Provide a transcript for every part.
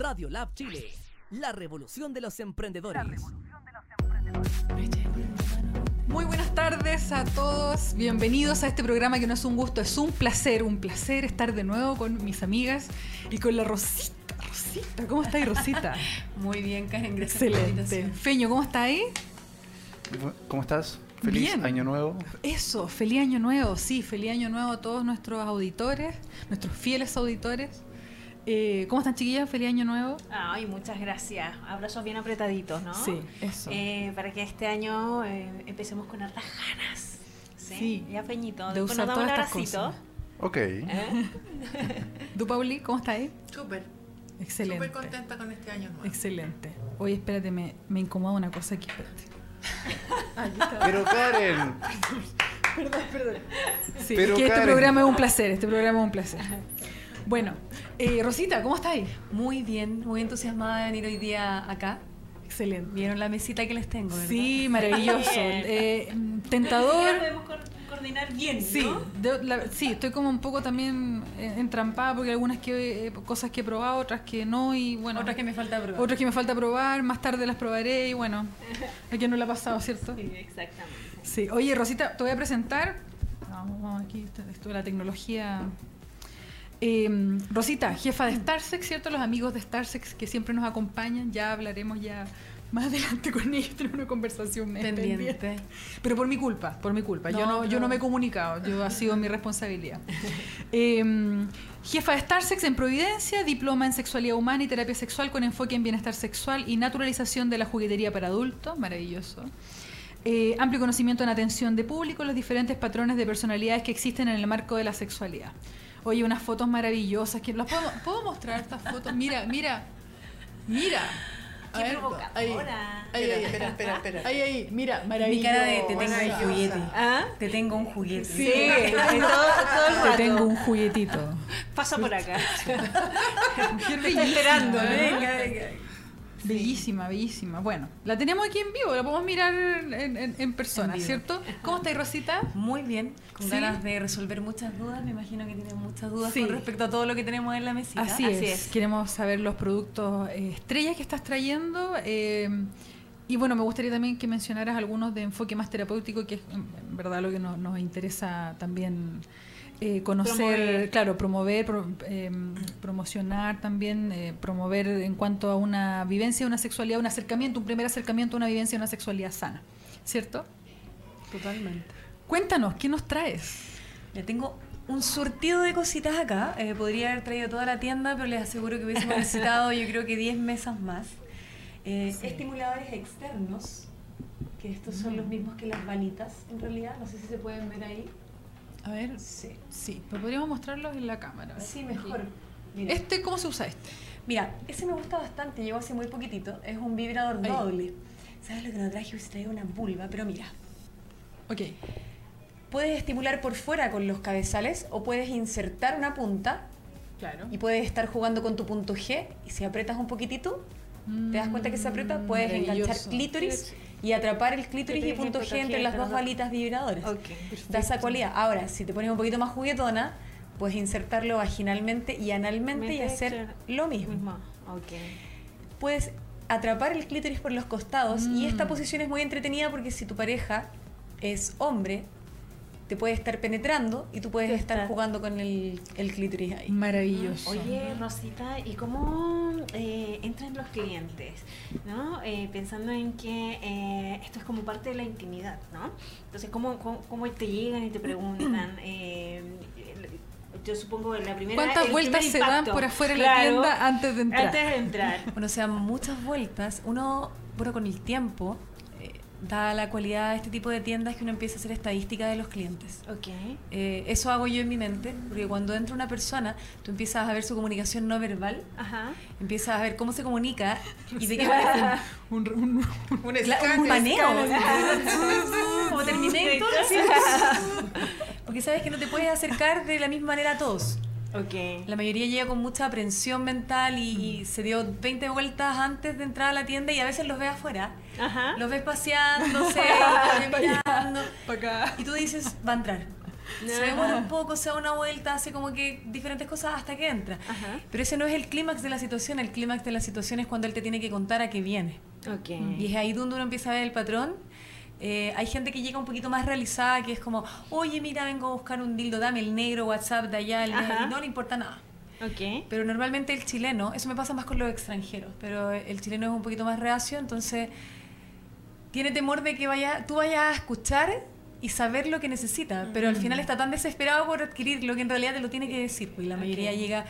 Radio Lab Chile, la revolución de los emprendedores. Muy buenas tardes a todos, bienvenidos a este programa que no es un gusto, es un placer, un placer estar de nuevo con mis amigas y con la Rosita. Rosita, ¿cómo estáis Rosita? Muy bien, Karen, gracias por la Excelente. invitación. Feño, ¿cómo está ahí? ¿Cómo estás? Feliz Bien. año nuevo. Eso, feliz año nuevo, sí, feliz año nuevo a todos nuestros auditores, nuestros fieles auditores. Eh, ¿Cómo están chiquillas? Feliz año nuevo. Ay, muchas gracias. Abrazos bien apretaditos, ¿no? Sí, eso. Eh, para que este año eh, empecemos con hartas ganas. Sí. Sí. Ya, Feñito. De Después usar nos damos un todas estas abracito. cosas. Ok. ¿Eh? ¿Tú, Pauli, cómo estás ahí? Súper, Excelente. súper contenta con este año nuevo. Excelente. Oye, espérate, me, me incomoda una cosa aquí, espérate. Pero Karen, Sí, Pero, es que este Karen. programa es un placer, este programa es un placer. Bueno, eh, Rosita, ¿cómo estáis? Muy bien, muy entusiasmada de venir hoy día acá. Excelente. Vieron la mesita que les tengo, ¿verdad? Sí, maravilloso. Eh, tentador. podemos coordinar bien, Sí, de- la- sí, estoy como un poco también eh, entrampada porque hay algunas que, eh, cosas que he probado, otras que no y bueno, Otras que me falta probar. otras que me falta probar, más tarde las probaré y bueno, a quien no la ha pasado, ¿cierto? Sí, exactamente. Sí, oye Rosita, te voy a presentar. Vamos, vamos aquí, esto de la tecnología. Eh, Rosita, jefa de Starsex, ¿cierto? Los amigos de Starsex que siempre nos acompañan, ya hablaremos ya más adelante con ellos, tenemos una conversación Pendiente. Pero por mi culpa, por mi culpa. yo, No, no, yo no me he comunicado, yo ha sido mi responsabilidad. Eh, jefa de Starsex en Providencia, diploma en sexualidad humana y terapia sexual con enfoque en bienestar sexual y naturalización de la juguetería para adultos, maravilloso. Eh, amplio conocimiento en atención de público, los diferentes patrones de personalidades que existen en el marco de la sexualidad. Oye, unas fotos maravillosas. que ¿Las puedo, ¿puedo mostrar estas fotos? Mira, mira, mira. Qué ver, provocadora. ahí, ahí, ahí, Espera, espera, espera. Ahí, ahí, mira, maravilloso. Mi cara de te tengo un juguete. ¿Ah? Te tengo un juguete. Sí, todo, todo el te rato. tengo un juguetito. Pasa por acá. Está esperando. ¿eh? Venga, venga. Bellísima, bellísima. Bueno, la tenemos aquí en vivo, la podemos mirar en, en- en persona, En. ¿cierto? ¿Cómo estáis, Rosita? Muy bien, con ¿Sí? ganas de resolver muchas dudas. Me imagino que tienen muchas dudas Sí. con respecto a todo lo que tenemos en la mesita. Así, es. Queremos saber los productos eh, estrellas que estás trayendo. eh, y bueno, me gustaría también que mencionaras algunos de enfoque más terapéutico, que es en verdad lo que nos, nos interesa también eh, conocer, Promover. claro, promover, pro- eh, promocionar también, eh, promover en cuanto a una vivencia, una sexualidad, un acercamiento, un primer acercamiento a una vivencia, una sexualidad sana, ¿cierto? Totalmente. Cuéntanos, ¿qué nos traes? Ya tengo un surtido de cositas acá. Eh, podría haber traído toda la tienda, pero les aseguro que hubiésemos necesitado yo creo que 10 mesas más. Eh, Estimuladores externos, que estos son los mismos que las balitas en realidad. No sé si se pueden ver ahí. A ver, Sí. sí, pero podríamos mostrarlos en la cámara. Sí, mejor. Mira. Este, ¿cómo se usa este? Mira, ese me gusta bastante, llegó hace muy poquitito. Es un vibrador Ahí. doble. ¿Sabes lo que no traje? Hubiese traído una vulva, pero mira. Ok. Puedes estimular por fuera con los cabezales o puedes insertar una punta Claro. y puedes estar jugando con tu punto G y si aprietas un poquitito, te das cuenta que se aprieta, puedes enganchar clítoris y atrapar el clítoris y punto G entre las dos balitas vibradoras. Ok. Da esa cualidad. Ahora, si te pones un poquito más juguetona, puedes insertarlo vaginalmente y analmente y hacer lo mismo. Mismo. Ok. puedes atrapar el clítoris por los costados y esta Mm. posición es muy entretenida porque si tu pareja es hombre, te puede estar penetrando y tú puedes estar jugando con el, el clítoris ahí. Maravilloso. Oye, Rosita, ¿y cómo eh, entran los clientes? ¿no? Eh, pensando en que eh, esto es como parte de la intimidad, ¿no? Entonces, ¿cómo, cómo, cómo te llegan y te preguntan? Eh, yo supongo que la primera ¿Cuántas el vueltas se dan por afuera de la tienda antes de entrar? Antes de entrar. Bueno, o sea, muchas vueltas. Uno, bueno, con el tiempo, da la cualidad de este tipo de tiendas que uno empieza a hacer estadística de los clientes. Ok. Eh, eso hago yo en mi mente, porque cuando entra una persona, tú empiezas a ver su comunicación no verbal, Ajá. empiezas a ver cómo se comunica y de qué manera. Un, un- Un Cla- escáner. un paneo. Como Terminator. Porque sabes que no te puedes acercar de la misma manera a todos. Ok. La mayoría llega con mucha aprensión mental y, y se dio 20 vueltas antes de entrar a la tienda y a veces los ves afuera. Ajá. Los ves paseándose, los ves mirando. pa' acá. Y tú dices, va a entrar. Se demora un poco, se da una vuelta, hace como que diferentes cosas hasta que entra. Ajá. Pero ese no es el clímax de la situación, el clímax de la situación es cuando él te tiene que contar a qué viene. Ok. Y es ahí donde uno empieza a ver el patrón. Eh, hay gente que llega un poquito más realizada, que es como, oye, mira, vengo a buscar un dildo, dame el negro, WhatsApp de allá, el y no le importa nada. Ok. Pero normalmente el chileno, eso me pasa más con los extranjeros, pero el chileno es un poquito más reacio, entonces tiene temor de que vaya, tú vayas a escuchar y saber lo que necesita, pero al final está tan desesperado por adquirir lo que en realidad te lo tiene que decir, pues y la mayoría llega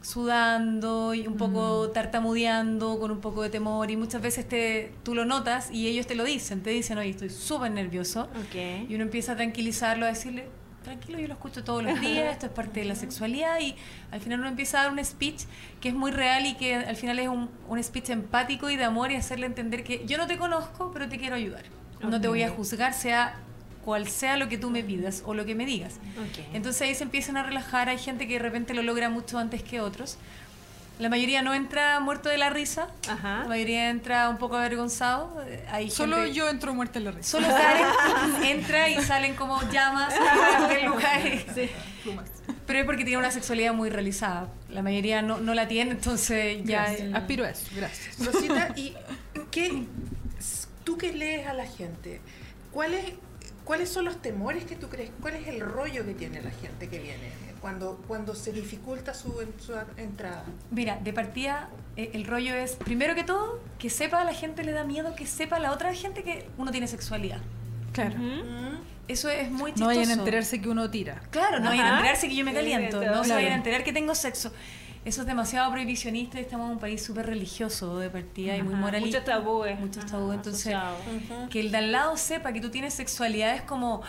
sudando y un poco tartamudeando, con un poco de temor y muchas veces te, tú lo notas y ellos te lo dicen, te dicen, oye, estoy súper nervioso. Ok. Y uno empieza a tranquilizarlo, a decirle, tranquilo, yo lo escucho todos los días, esto es parte de la sexualidad y al final uno empieza a dar un speech que es muy real y que al final es un, un speech empático y de amor y hacerle entender que yo no te conozco, pero te quiero ayudar. No te voy a juzgar, sea cual sea lo que tú me pidas o lo que me digas. Ok. Entonces ahí se empiezan a relajar, hay gente que de repente lo logra mucho antes que otros. La mayoría no entra muerto de la risa, Ajá. la mayoría entra un poco avergonzado. eh, Hay Solo gente- yo entro muerta en la risa. Solo Karen entra y salen como llamas del lugar. Pero es porque tiene una sexualidad muy realizada. La mayoría no, no la tiene, entonces ya... Gracias. Aspiro a eso, gracias. Rosita, ¿y qué, tú que lees a la gente, ¿cuáles, ¿cuáles son los temores que tú crees? ¿Cuál es el rollo que tiene la gente que viene cuando, cuando se dificulta su, en- su entrada? Mira, de partida eh, el rollo es, primero que todo, que sepa, a la gente le da miedo que sepa a la otra gente que uno tiene sexualidad. Claro. Mm, Eso es muy chistoso. No vayan a enterarse que uno tira. Claro, no vayan a enterarse que yo me Sí, caliento, claro. no se vayan a enterar que tengo sexo. Eso es demasiado prohibicionista y estamos en un país súper religioso de partida y muy Ajá. moralista. Muchos tabúes. Muchos Ajá, tabúes, entonces que el de al lado sepa que tú tienes sexualidad es como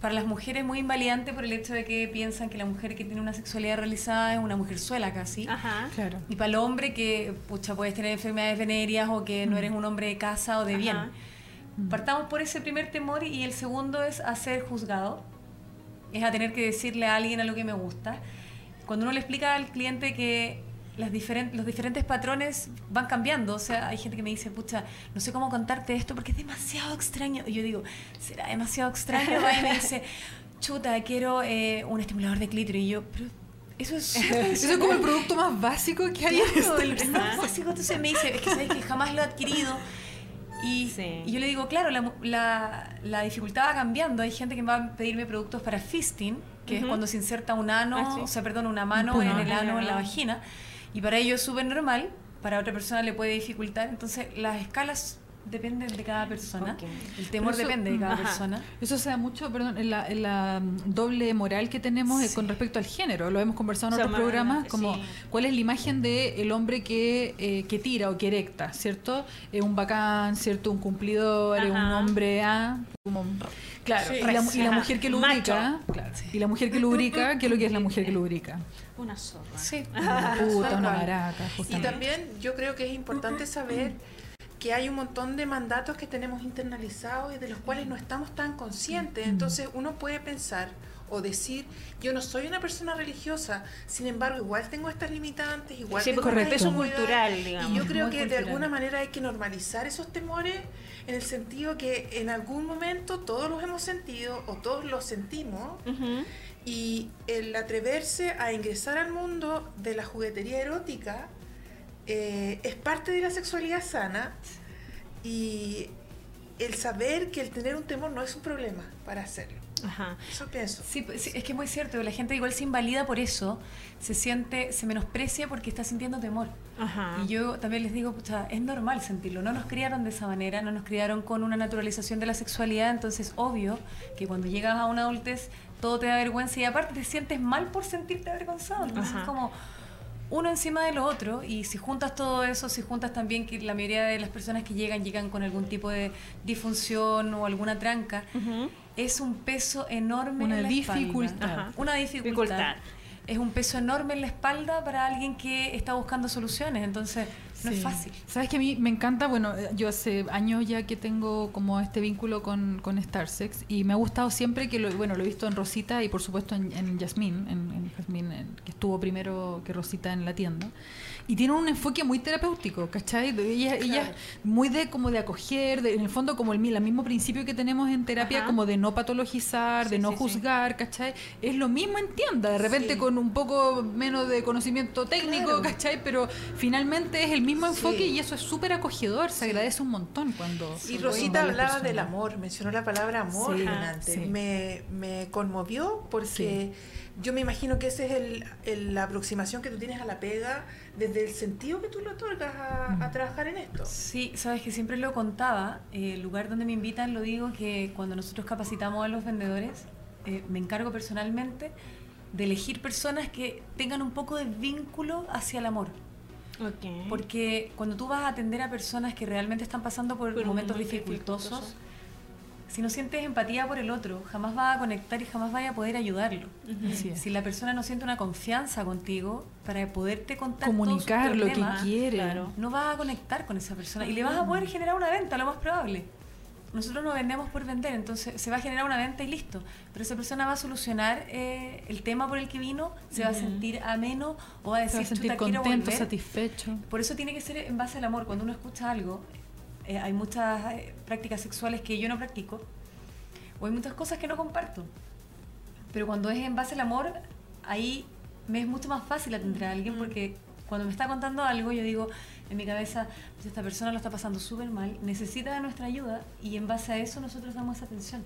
para las mujeres muy invalidante por el hecho de que piensan que la mujer que tiene una sexualidad realizada es una mujer suela casi. Ajá. Claro. Y para el hombre que, pucha, puedes tener enfermedades venéreas o que no eres un hombre de casa o de bien. Ajá. Partamos por ese primer temor y el segundo es a ser juzgado. Es a tener que decirle a alguien a lo que me gusta. Cuando uno le explica al cliente que las los diferentes patrones van cambiando, o sea, hay gente que me dice, pucha, no sé cómo contarte esto porque es demasiado extraño. Y yo digo, ¿será demasiado extraño? Y me dice, chuta, quiero eh, un estimulador de clítoris. Y yo, pero eso es Eso es como el producto más básico que hay en Claro, este el más básico, entonces me dice, es que sabes que jamás lo he adquirido. Y, Sí. y yo le digo, claro, la, la, la dificultad va cambiando. Hay gente que va a pedirme productos para fisting, que es cuando se inserta un ano, Ah, sí. o sea, perdón, una mano en el ano, en la vagina. Y para ello es súper normal, para otra persona le puede dificultar. Entonces, las escalas dependen de cada persona. Ok. El temor eso- depende de cada Ajá. persona. Eso se da mucho, perdón, en la, en la, mm, doble moral que tenemos eh, Sí. con respecto al género. Lo hemos conversado en O sea, otros ma- programas, sí. como cuál es la imagen del el hombre que, eh, que tira o que erecta, ¿cierto? Es un bacán, ¿cierto? Un cumplidor, es un Ajá. hombre, ah, como... Claro, Sí. y, la, y la Ajá. mujer que lubrica, claro, y la mujer que lubrica, ¿qué es lo que es la mujer que lubrica? Una zorra. Sí. Una puta, una cual. maraca, Y justamente. también yo creo que es importante saber que hay un montón de mandatos que tenemos internalizados y de los cuales no estamos tan conscientes. Entonces uno puede pensar o decir, yo no soy una persona religiosa, sin embargo igual tengo estas limitantes, igual Sí, tengo inseguridad". cultural, digamos, Y yo creo que de alguna manera hay que normalizar esos temores en el sentido que en algún momento todos los hemos sentido o todos los sentimos y el atreverse a ingresar al mundo de la juguetería erótica eh, es parte de la sexualidad sana y el saber que el tener un temor no es un problema para hacerlo. Ajá. Eso pienso. Sí, pues, sí, es que es muy cierto, la gente igual se invalida por eso, se siente, se menosprecia porque está sintiendo temor. Ajá. Y yo también les digo, pucha, es normal sentirlo, no nos criaron de esa manera, no nos criaron con una naturalización de la sexualidad, entonces obvio que cuando llegas a una adultez todo te da vergüenza y aparte te sientes mal por sentirte avergonzado, entonces Ajá. es como uno encima de lo otro y si juntas todo eso, si juntas también que la mayoría de las personas que llegan llegan con algún tipo de disfunción o alguna tranca, es un peso enorme Una en la dificultad. Una dificultad. Dificultad. Es un peso enorme en la espalda para alguien que está buscando soluciones, entonces no es fácil. Sabes que a mí me encanta, bueno, eh, yo hace años ya que tengo como este vínculo con, con Starsex y me ha gustado siempre que lo, bueno, lo he visto en Rosita y por supuesto en, en Yasmín, en, en en- que estuvo primero que Rosita en la tienda. Y tiene un enfoque muy terapéutico, ¿cachai? Ella, ella muy de como de acoger, de- en el fondo como el, el mismo principio que tenemos en terapia, Ajá. como de no patologizar, de no sí, sí. juzgar, ¿cachai? Es lo mismo en tienda, de repente con un poco menos de conocimiento técnico, Claro. ¿cachai? Pero finalmente es el mismo enfoque y eso es súper acogedor, se agradece un montón cuando... Y Rosita hablaba del amor, mencionó la palabra amor sí. Me, me conmovió porque yo me imagino que esa es el, el- la aproximación que tú tienes a la pega desde el sentido que tú le otorgas a, Mm. a trabajar en esto. Sí, sabes que siempre lo contaba, eh, el lugar donde me invitan lo digo que cuando nosotros capacitamos a los vendedores, eh, me encargo personalmente de elegir personas que tengan un poco de vínculo hacia el amor. Ok. Porque cuando tú vas a atender a personas que realmente están pasando por, momentos momento dificultosos, dificultoso. Si no sientes empatía por el otro, jamás vas a conectar y jamás vas a poder ayudarlo. Así es. Si la persona no siente una confianza contigo para poderte contar Comunicar todos sus lo que problemas, quiere. claro. no vas a conectar con esa persona y le vas a poder generar una venta, lo más probable. Nosotros no vendemos por vender, entonces se va a generar una venta y listo. Pero esa persona va a solucionar eh, el tema por el que vino, se va a sentir ameno o va a Se decir, va a sentir "Chuta, contento, volver". satisfecho. Por eso tiene que ser en base al amor. Cuando uno escucha algo, eh, hay muchas eh, prácticas sexuales que yo no practico, o hay muchas cosas que no comparto. Pero cuando es en base al amor, ahí me es mucho más fácil atender a alguien porque cuando me está contando algo, yo digo en mi cabeza, pues esta persona lo está pasando súper mal, necesita de nuestra ayuda y en base a eso nosotros damos esa atención.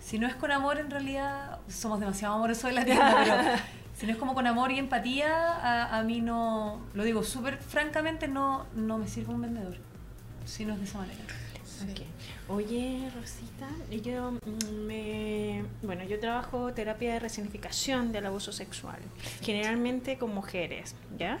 Si no es con amor, en realidad somos demasiado amorosos en la tienda, pero si no es como con amor y empatía, a, a mí no, lo digo súper francamente, no, no me sirve un vendedor, si no es de esa manera. Ok. Oye, Rosita, yo mm, me, bueno, yo trabajo terapia de resignificación del abuso sexual, generalmente con mujeres, ¿ya?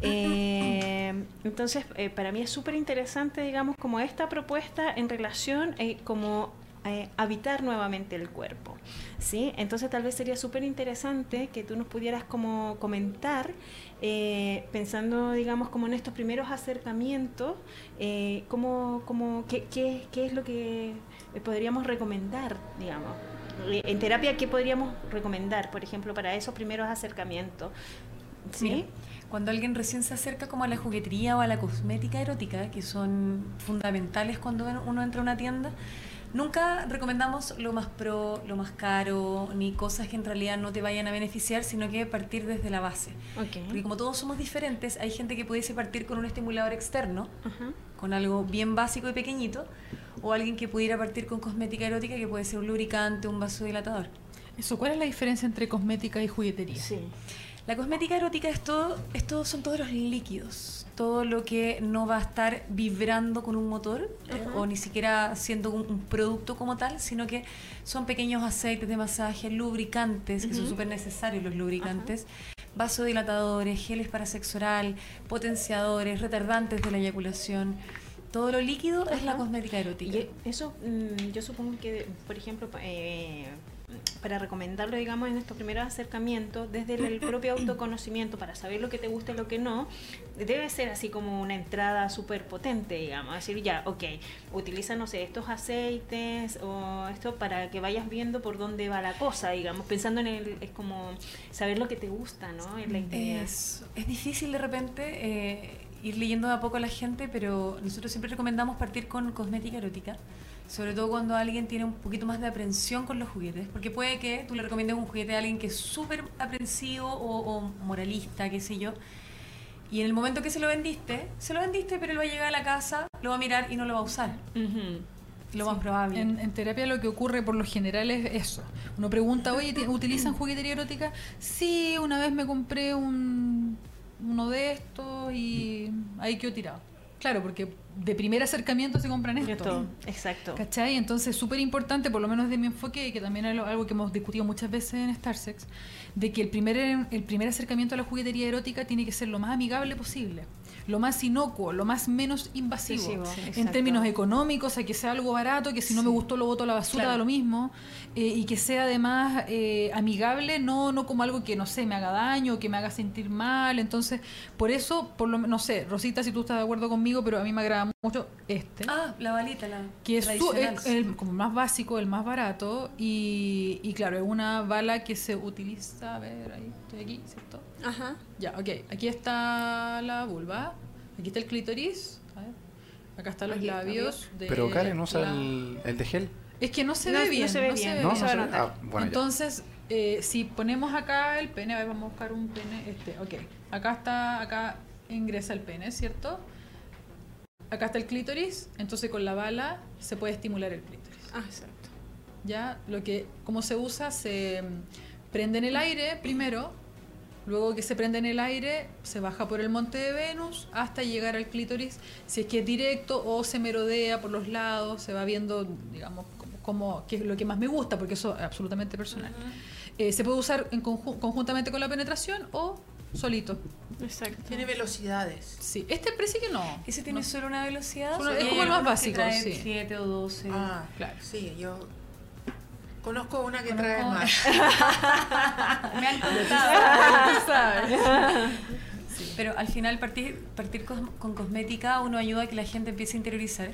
Eh, entonces, eh, para mí es súper interesante, digamos, como esta propuesta en relación eh, como eh, habitar nuevamente el cuerpo, ¿sí? Entonces, tal vez sería súper interesante que tú nos pudieras como comentar, eh, pensando, digamos, como en estos primeros acercamientos, eh, cómo, cómo, qué, qué, qué es lo que podríamos recomendar, digamos. Eh, En terapia, ¿qué podríamos recomendar, por ejemplo, para esos primeros acercamientos? ¿Sí? Mira, Cuando alguien recién se acerca como a la juguetería o a la cosmética erótica, que son fundamentales cuando uno entra a una tienda, nunca recomendamos lo más pro, lo más caro, ni cosas que en realidad no te vayan a beneficiar, sino que partir desde la base. Porque Ok. como todos somos diferentes, hay gente que pudiese partir con un estimulador externo, con algo bien básico y pequeñito, o alguien que pudiera partir con cosmética erótica, que puede ser un lubricante, un vasodilatador. Eso, ¿cuál es la diferencia entre cosmética y juguetería? Sí. La cosmética erótica es todo, es todo- son todos los líquidos, todo lo que no va a estar vibrando con un motor eh, o ni siquiera siendo un, un producto como tal, sino que son pequeños aceites de masaje, lubricantes, que son súper necesarios los lubricantes, vasodilatadores, geles para sexo oral, potenciadores, retardantes de la eyaculación. Todo lo líquido es la cosmética erótica. Y eso, mm, yo supongo que, por ejemplo, eh, para recomendarlo, digamos, en estos primeros acercamientos, desde el, el propio autoconocimiento, para saber lo que te gusta y lo que no, debe ser así como una entrada súper potente, digamos. Decir, ya, ok, utiliza, no sé, estos aceites o esto para que vayas viendo por dónde va la cosa, digamos, pensando en el, es como saber lo que te gusta, ¿no? En la intimidad. Es, es difícil de repente eh, ir leyendo de a poco a la gente, pero nosotros siempre recomendamos partir con cosmética erótica, sobre todo cuando alguien tiene un poquito más de aprensión con los juguetes, porque puede que tú le recomiendes un juguete a alguien que es súper aprensivo o, o moralista, qué sé yo, y en el momento que se lo vendiste, se lo vendiste, pero él va a llegar a la casa, lo va a mirar y no lo va a usar, lo más probable. En, en terapia lo que ocurre por lo general es eso. Uno pregunta, oye, ¿ti- ¿utilizan juguetería erótica? Sí, una vez me compré un, uno de estos y ahí quedó tirado. Claro, porque de primer acercamiento se compran esto. Esto, exacto. ¿Cachai? Entonces es súper importante, por lo menos de mi enfoque, y que también es algo que hemos discutido muchas veces en StarSex, de que el primer, el primer acercamiento a la juguetería erótica tiene que ser lo más amigable posible. Lo más inocuo, lo más menos invasivo. Invasivo, en exacto. términos económicos, a que sea algo barato, que si no me gustó lo boto a la basura, Claro. da lo mismo, eh, y que sea además eh, amigable, no, no como algo que, no sé, me haga daño, que me haga sentir mal. Entonces, por eso, por lo no sé, Rosita, si tú estás de acuerdo conmigo, pero a mí me agrada mucho este. Ah, la balita, la que es su- el- como más básico, el más barato y, y claro, es una bala que se utiliza, a ver, ahí estoy aquí, ¿cierto? Ajá. Ya, ok, aquí está la vulva, aquí está el clítoris, a ver, acá están los Aquí, labios. De Pero Karen usa la- el, el de gel. Es que no se No- ve no bien. se ve bien, No, se sé. notar. Ah, bueno. Entonces, eh, si ponemos acá el pene, a ver, vamos a buscar un pene, este, ok, acá está, acá ingresa el pene, ¿cierto? Acá está el clítoris, entonces con la bala se puede estimular el clítoris. Ah, exacto. ya lo que como se usa se mm, prende en el aire primero luego que se prende en el aire se baja por el monte de Venus hasta llegar al clítoris si es que es directo o se merodea por los lados se va viendo digamos como, como que es lo que más me gusta porque eso es absolutamente personal Eh, se puede usar en conju- conjuntamente con la penetración o solito Exacto. Tiene velocidades. sí este parece que no ¿Ese tiene No. solo una velocidad? Solo- ¿O es como el más básico, sí. 7 o 12. Ah, claro. Sí, yo conozco una que trae más. Me han contado. ¿Sabes? Pero al final partir, partir cos- con cosmética uno ayuda a que la gente empiece a interiorizar.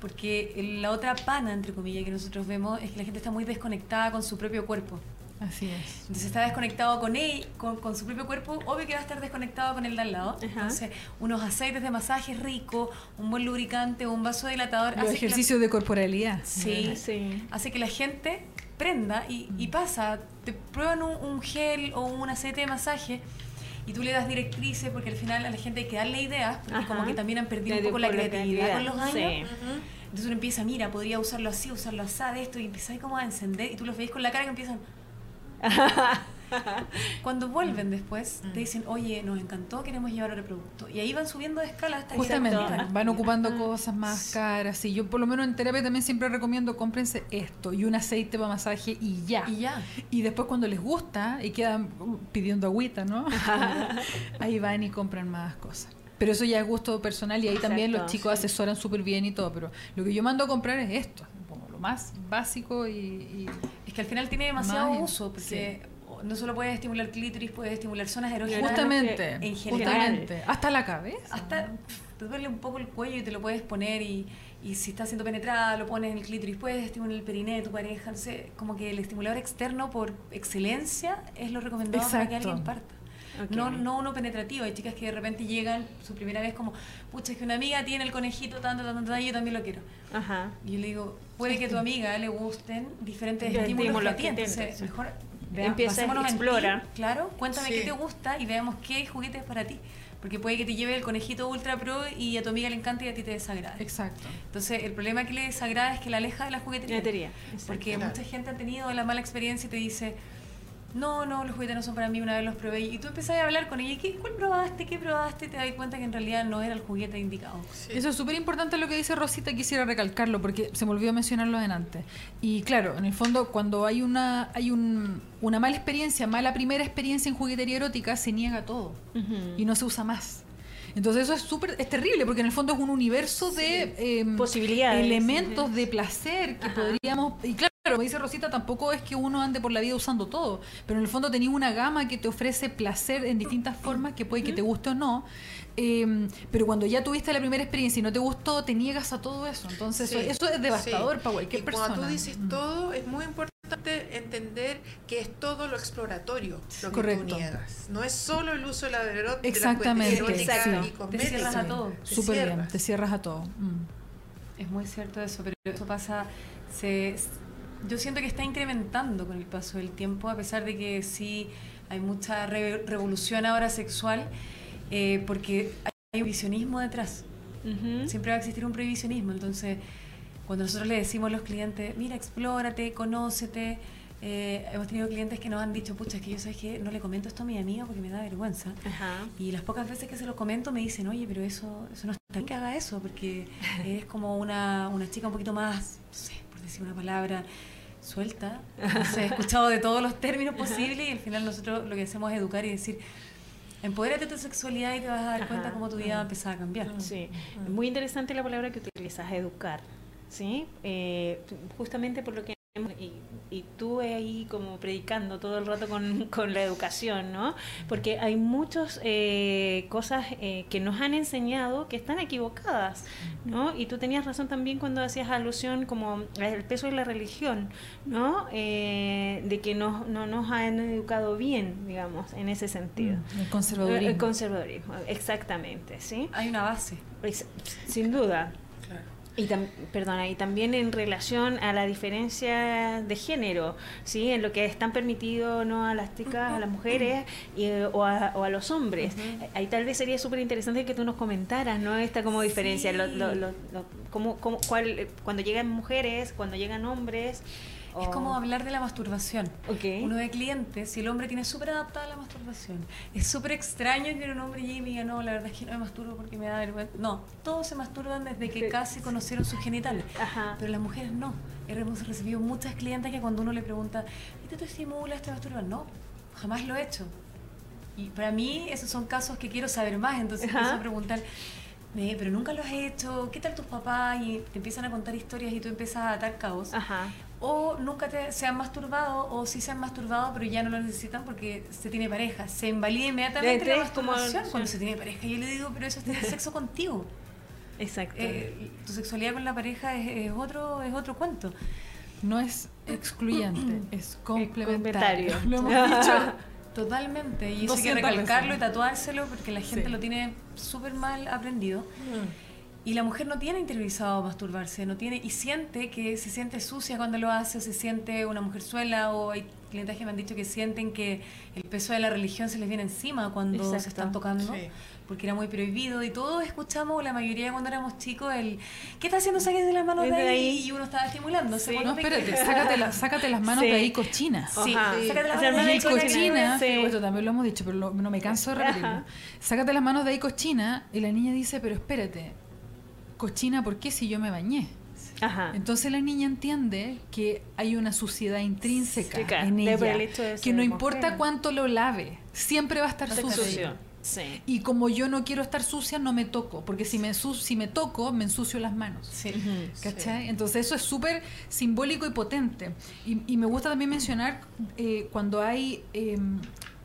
Porque la otra pana, entre comillas, que nosotros vemos es que la gente está muy desconectada con su propio cuerpo. así es Entonces está desconectado con él, con, con su propio cuerpo, obvio que va a estar desconectado con el de al lado. Ajá. Entonces, unos aceites de masaje ricos, un buen lubricante, un vaso dilatador. los que la- ejercicios de corporalidad Sí, Sí. hace que la gente prenda y, y pasa, te prueban un, un gel o un aceite de masaje y tú le das directrices porque al final a la gente hay que darle ideas, porque Ajá. como que también han perdido un poco la creatividad con los años. Entonces uno empieza, mira, podría usarlo así, usarlo así, de esto, y empiezas como a encender y tú los veis con la cara que empiezan... Cuando vuelven después, te dicen, oye, nos encantó, queremos llevar otro producto. Y ahí van subiendo de escala hasta que Justamente, van ocupando cosas más caras. Y yo, por lo menos en terapia, también siempre recomiendo cómprense esto y un aceite para masaje y ya. Y ya. Y después, cuando les gusta y quedan uh, pidiendo agüita, ¿no? ahí van y compran más cosas. Pero eso ya es gusto personal y ahí también los chicos sí. asesoran súper bien y todo. Pero lo que yo mando a comprar es esto, como lo más básico y. y- Es que al final tiene demasiado Más, uso, porque no solo puede estimular clítoris, puede estimular zonas erógenas. justamente, en general. justamente. Hasta la cabeza. Hasta te duele un poco el cuello y te lo puedes poner y, y si está siendo penetrada lo pones en el clítoris, puedes estimular el periné de tu pareja, no sé, como que el estimulador externo por excelencia es lo recomendado para que alguien parta. No, no uno penetrativo, hay chicas que de repente llegan su primera vez como, pucha, es que una amiga tiene el conejito tanto, tanto, tanto, y yo también lo quiero. Ajá. Y yo le digo, puede que a tu amiga le gusten diferentes Los estímulos que que entonces mejor Empieza a basémonos en ti, explorar. claro, cuéntame Sí. qué te gusta y veamos qué juguete es para ti. Porque puede que te lleve el conejito ultra pro y a tu amiga le encanta y a ti te desagrade. Exacto. Entonces, el problema que le desagrada es que la aleja de la juguetería. Juguetería, Porque Claro. mucha gente ha tenido la mala experiencia y te dice, no, no, los juguetes no son para mí, una vez los probé. Y tú empezás a hablar con ella, ¿y ¿qué, ¿cuál probaste? ¿Qué probaste? Y te das cuenta que en realidad no era el juguete indicado. Sí. Eso es súper importante lo que dice Rosita, quisiera recalcarlo porque se me olvidó mencionarlo en antes. Y claro, en el fondo cuando hay una hay un, una mala experiencia, mala primera experiencia en juguetería erótica, se niega todo y no se usa más. Entonces eso es súper, es terrible porque en el fondo es un universo de em, Posibilidades. elementos de placer que Ajá. podríamos... Y claro, como dice Rosita, tampoco es que uno ande por la vida usando todo, pero en el fondo tenía una gama que te ofrece placer en distintas formas, que puede que te guste o no, em, pero cuando ya tuviste la primera experiencia y no te gustó, te niegas a todo eso. Entonces Sí, eso, eso es devastador sí. para cualquier y persona. Cuando tú dices Mm. todo, es muy importante entender que es todo lo exploratorio lo que Correcto. tú niegas. No es solo el uso de la de la Exactamente, erótica exacto. y Te cierras a todo. Te Súper bien, cierras. te cierras a todo. Mm. Es muy cierto eso, pero eso pasa, se, yo siento que está incrementando con el paso del tiempo, a pesar de que sí hay mucha re- revolución ahora sexual, eh, porque hay un visionismo detrás. Siempre va a existir un prohibicionismo, entonces cuando nosotros le decimos a los clientes, mira, explórate, conócete, eh, hemos tenido clientes que nos han dicho, pucha, es que yo sabes que no le comento esto a mi amiga porque me da vergüenza. Ajá. Y las pocas veces que se lo comento me dicen, oye, pero eso, eso no está bien que haga eso, porque es como una, una chica un poquito más, no sé, por decir una palabra, suelta. No sé, he escuchado de todos los términos posibles y al final nosotros lo que hacemos es educar y decir, Empodérate de tu sexualidad y te vas a dar Ajá. cuenta cómo tu vida va a empezar a cambiar. Sí, muy interesante la palabra que utilizas, educar, ¿sí? Eh, justamente por lo que... Y, y tú ahí como predicando todo el rato con, con la educación, ¿no? Porque hay muchas eh, cosas eh, que nos han enseñado que están equivocadas, ¿no? Y tú tenías razón también cuando hacías alusión como al peso de la religión, ¿no? Eh, de que no, no nos han educado bien, digamos, en ese sentido. El conservadurismo. El conservadurismo, exactamente, ¿sí? Hay una base. Pues, sin duda. Y tam- perdona, y también en relación a la diferencia de género, ¿sí? En lo que están permitido no a las chicas, a las mujeres y, eh, o, a, o a los hombres. Ahí tal vez sería súper interesante que tú nos comentaras, ¿no? Esta como diferencia, lo, lo- lo- lo- cómo- cómo- cuál, cuando llegan mujeres, cuando llegan hombres. Es o- como hablar de la masturbación. Ok. Uno de clientes, si el hombre tiene súper adaptada la masturbación, es súper extraño que un hombre llegue y me diga, no, la verdad es que no me masturbo porque me da vergüenza. No, todos se masturban desde que Sí. casi conocieron sus genitales. Ajá. Pero las mujeres no. Hemos recibido muchas clientes que cuando uno le pregunta, ¿y te, te estimulas, te masturbas? No, jamás lo he hecho. Y para mí esos son casos que quiero saber más, entonces Ajá. empiezo a preguntar, "Eh, pero nunca lo has hecho, ¿qué tal tus papás? Y te empiezan a contar historias y tú empiezas a atar cabos. Ajá. O nunca te, se han masturbado, o sí se han masturbado, pero ya no lo necesitan porque se tiene pareja. Se invalida inmediatamente la Entonces, como- masturbación cuando sí. se tiene pareja. Yo le digo, pero eso es tener sexo contigo. Exacto. Eh, tu sexualidad con la pareja es, es otro es otro cuento. No es excluyente, es complementario. Lo hemos dicho. Totalmente. Y eso hay que 200 recalcarlo y tatuárselo porque la gente Sí. lo tiene súper mal aprendido. Y la mujer no tiene interiorizado masturbarse, no tiene y siente que se siente sucia cuando lo hace, o se siente una mujer suela, o hay clientes que me han dicho que sienten que el peso de la religión se les viene encima cuando se están tocando, Sí. porque era muy prohibido. Y todos escuchamos, la mayoría cuando éramos chicos, el ¿qué está haciendo? Sáquese las manos de ahí. ahí. Y uno estaba estimulándose. Sí. No, espérate, sácate, la- sácate las manos Sí. de ahí cochinas. Sí, sácate las manos de ahí cochina, Sí. esto también lo hemos dicho, pero lo- no me canso de repetirlo. Sácate las manos de ahí cochina y la niña dice, pero espérate, cochina, ¿por qué si yo me bañé? Ajá. Entonces la niña entiende que hay una suciedad intrínseca Sí, claro, en ella, el hecho de que no mujer. importa cuánto lo lave, siempre va a estar sucio. Sucio. Sí. Y como yo no quiero estar sucia, no me toco, porque si me, si me toco, me ensucio las manos. Sí. ¿Cachai? Entonces eso es súper simbólico y potente. Y, y me gusta también mencionar eh, cuando hay eh,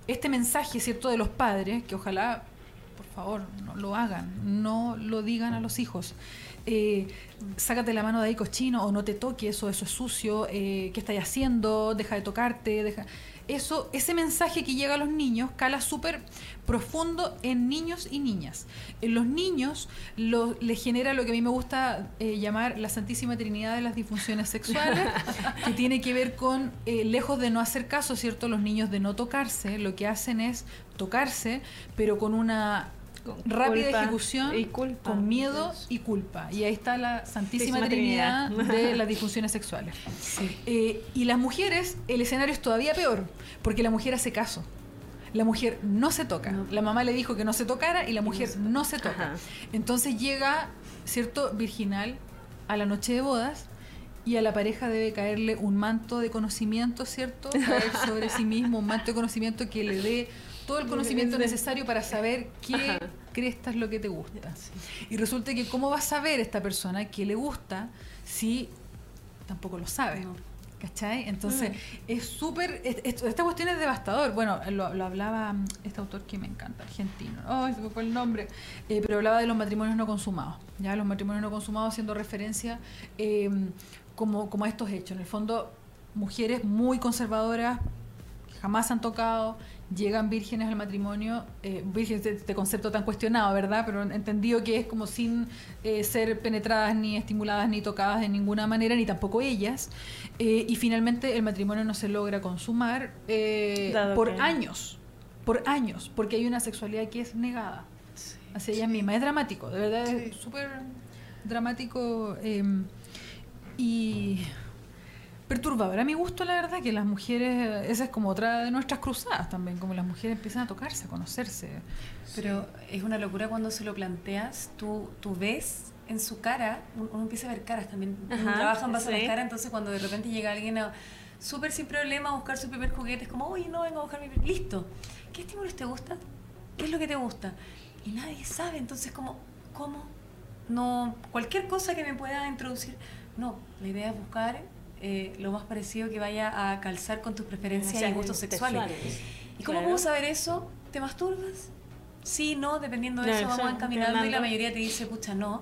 este mensaje, ¿cierto?, de los padres, que ojalá, favor, no lo hagan, no lo digan a los hijos. Eh, sácate la mano de ahí cochino o no te toques eso, eso es sucio, eh, ¿qué estás haciendo? Deja de tocarte, deja... Eso, ese mensaje que llega a los niños cala súper profundo en niños y niñas. En los niños lo, les genera lo que a mí me gusta eh, llamar la Santísima Trinidad de las disfunciones sexuales, que tiene que ver con, lejos de no hacer caso, ¿cierto? Los niños de no tocarse, lo que hacen es tocarse, pero con una Con rápida culpa ejecución, y culpa. con miedo y culpa. Y ahí está la Santísima Trinidad, Trinidad. de las disfunciones sexuales. Eh, y las mujeres, el escenario es todavía peor, porque la mujer hace caso. La mujer no se toca. La mamá le dijo que no se tocara y la mujer no se toca. Ajá. Entonces llega, ¿cierto? Virginal a la noche de bodas y a la pareja debe caerle un manto de conocimiento, ¿cierto? Caer sobre sí mismo un manto de conocimiento que le dé todo el conocimiento necesario para saber qué Ajá. cresta es lo que te gusta. Y resulta que cómo va a saber esta persona que le gusta si tampoco lo sabe. ¿Cachai? Entonces, es súper. es- es- Esta cuestión es devastador. Bueno, lo, lo hablaba mm, este autor que me encanta, argentino. Ay, se me fue el nombre. Eh, pero hablaba de los matrimonios no consumados. Ya, los matrimonios no consumados haciendo referencia eh, como, como a estos hechos. En el fondo, mujeres muy conservadoras que jamás han tocado, llegan vírgenes al matrimonio, eh, vírgenes, este, este concepto tan cuestionado, ¿verdad? Pero entendido que es como sin eh, ser penetradas, ni estimuladas, ni tocadas de ninguna manera, ni tampoco ellas. Eh, y finalmente el matrimonio no se logra consumar eh, por que- años, por años, porque hay una sexualidad que es negada hacia ella misma. Es dramático, de verdad es Sí. súper dramático eh, y perturbador. A mi gusto, la verdad, que las mujeres, esa es como otra de nuestras cruzadas también, como las mujeres empiezan a tocarse, a conocerse. Pero es una locura cuando se lo planteas, tú, tú ves en su cara, uno empieza a ver caras también, Ajá, trabaja en base a sí. las caras, entonces cuando de repente llega alguien a súper sin problema a buscar su primer juguete, es como, oye, no, vengo a buscar mi... Listo. ¿Qué estímulos te gustan? ¿qué es lo que te gusta? Y nadie sabe, entonces como, ¿cómo? No, cualquier cosa que me pueda introducir, no, la idea es buscar eh, lo más parecido que vaya a calzar con tus preferencias y gustos sexuales. ¿Y cómo Claro. puedo saber eso? ¿Te masturbas? Sí, no, dependiendo de eso vamos encaminando y la mayoría te dice, pucha, no.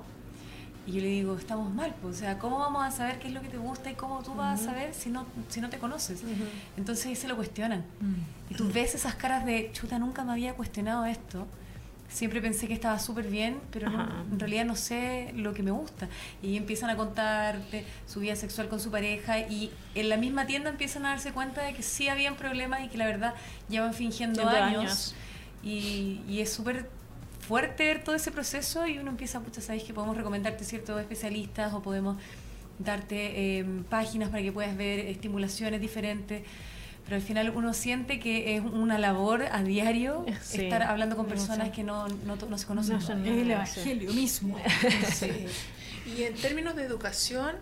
Y yo le digo, estamos mal, pues, o sea, ¿cómo vamos a saber qué es lo que te gusta y cómo tú vas a saber si no, si no te conoces? Entonces ahí se lo cuestionan. Mm. Y tú ves esas caras de, chuta, nunca me había cuestionado esto. Siempre pensé que estaba súper bien, pero no- en realidad no sé lo que me gusta. Y empiezan a contarte su vida sexual con su pareja y en la misma tienda empiezan a darse cuenta de que sí habían problemas y que la verdad llevan fingiendo Fingiendo años. años. Y, y es súper fuerte ver todo ese proceso y uno empieza, pucha, sabes que podemos recomendarte ciertos especialistas o podemos darte eh, páginas para que puedas ver estimulaciones diferentes. Pero al final uno siente que es una labor a diario Sí. estar hablando con personas que no, no, no se conocen. No Es el Sí. evangelio mismo. Sí. Y en términos de educación,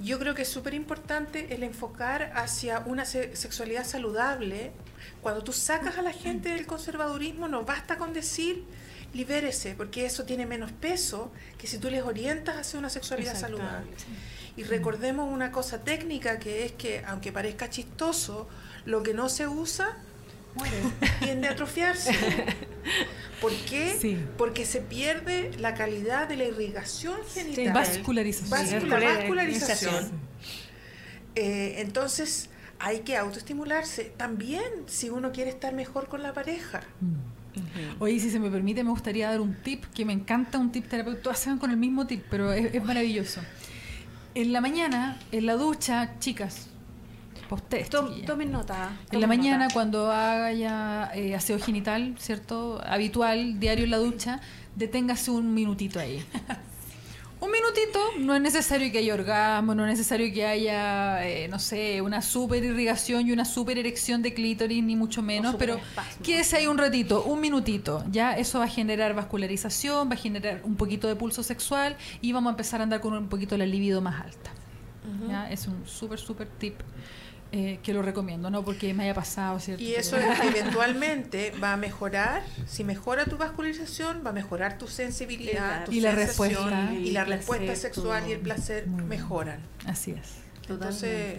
yo creo que es súper importante el enfocar hacia una se- sexualidad saludable. Cuando tú sacas a la gente del conservadurismo, no basta con decir libérese, porque eso tiene menos peso que si tú les orientas hacia una sexualidad saludable. Y recordemos una cosa técnica que es que, aunque parezca chistoso, lo que no se usa Muere. tiende a atrofiarse. ¿Por qué? Sí. Porque se pierde la calidad de la irrigación genital. Vascularización. Vascula- Sí, vascularización. Eh, entonces hay que autoestimularse también si uno quiere estar mejor con la pareja. Oye, si se me permite, me gustaría dar un tip que me encanta, un tip terapéutico. Todas se van con el mismo tip, pero es, es maravilloso. En la mañana, en la ducha, chicas, chiquillas. Tomen nota. En la mañana, nota. cuando haga ya eh, aseo genital, ¿cierto? Habitual, diario en la ducha, deténgase un minutito ahí. Un minutito, no es necesario que haya orgasmo, no es necesario que haya, eh, no sé, una super irrigación y una super erección de clítoris, ni mucho menos, pero quédese ahí un ratito, un minutito, ya eso va a generar vascularización, va a generar un poquito de pulso sexual y vamos a empezar a andar con un poquito la libido más alta. ¿ya? Es un súper, súper tip eh, que lo recomiendo, ¿no? Porque me haya pasado, ¿cierto? Y eso eventualmente va a mejorar, si mejora tu vascularización, va a mejorar tu sensibilidad, tu Y la respuesta. y la Y respuesta placer, sexual y el placer mejoran. Así es. Entonces,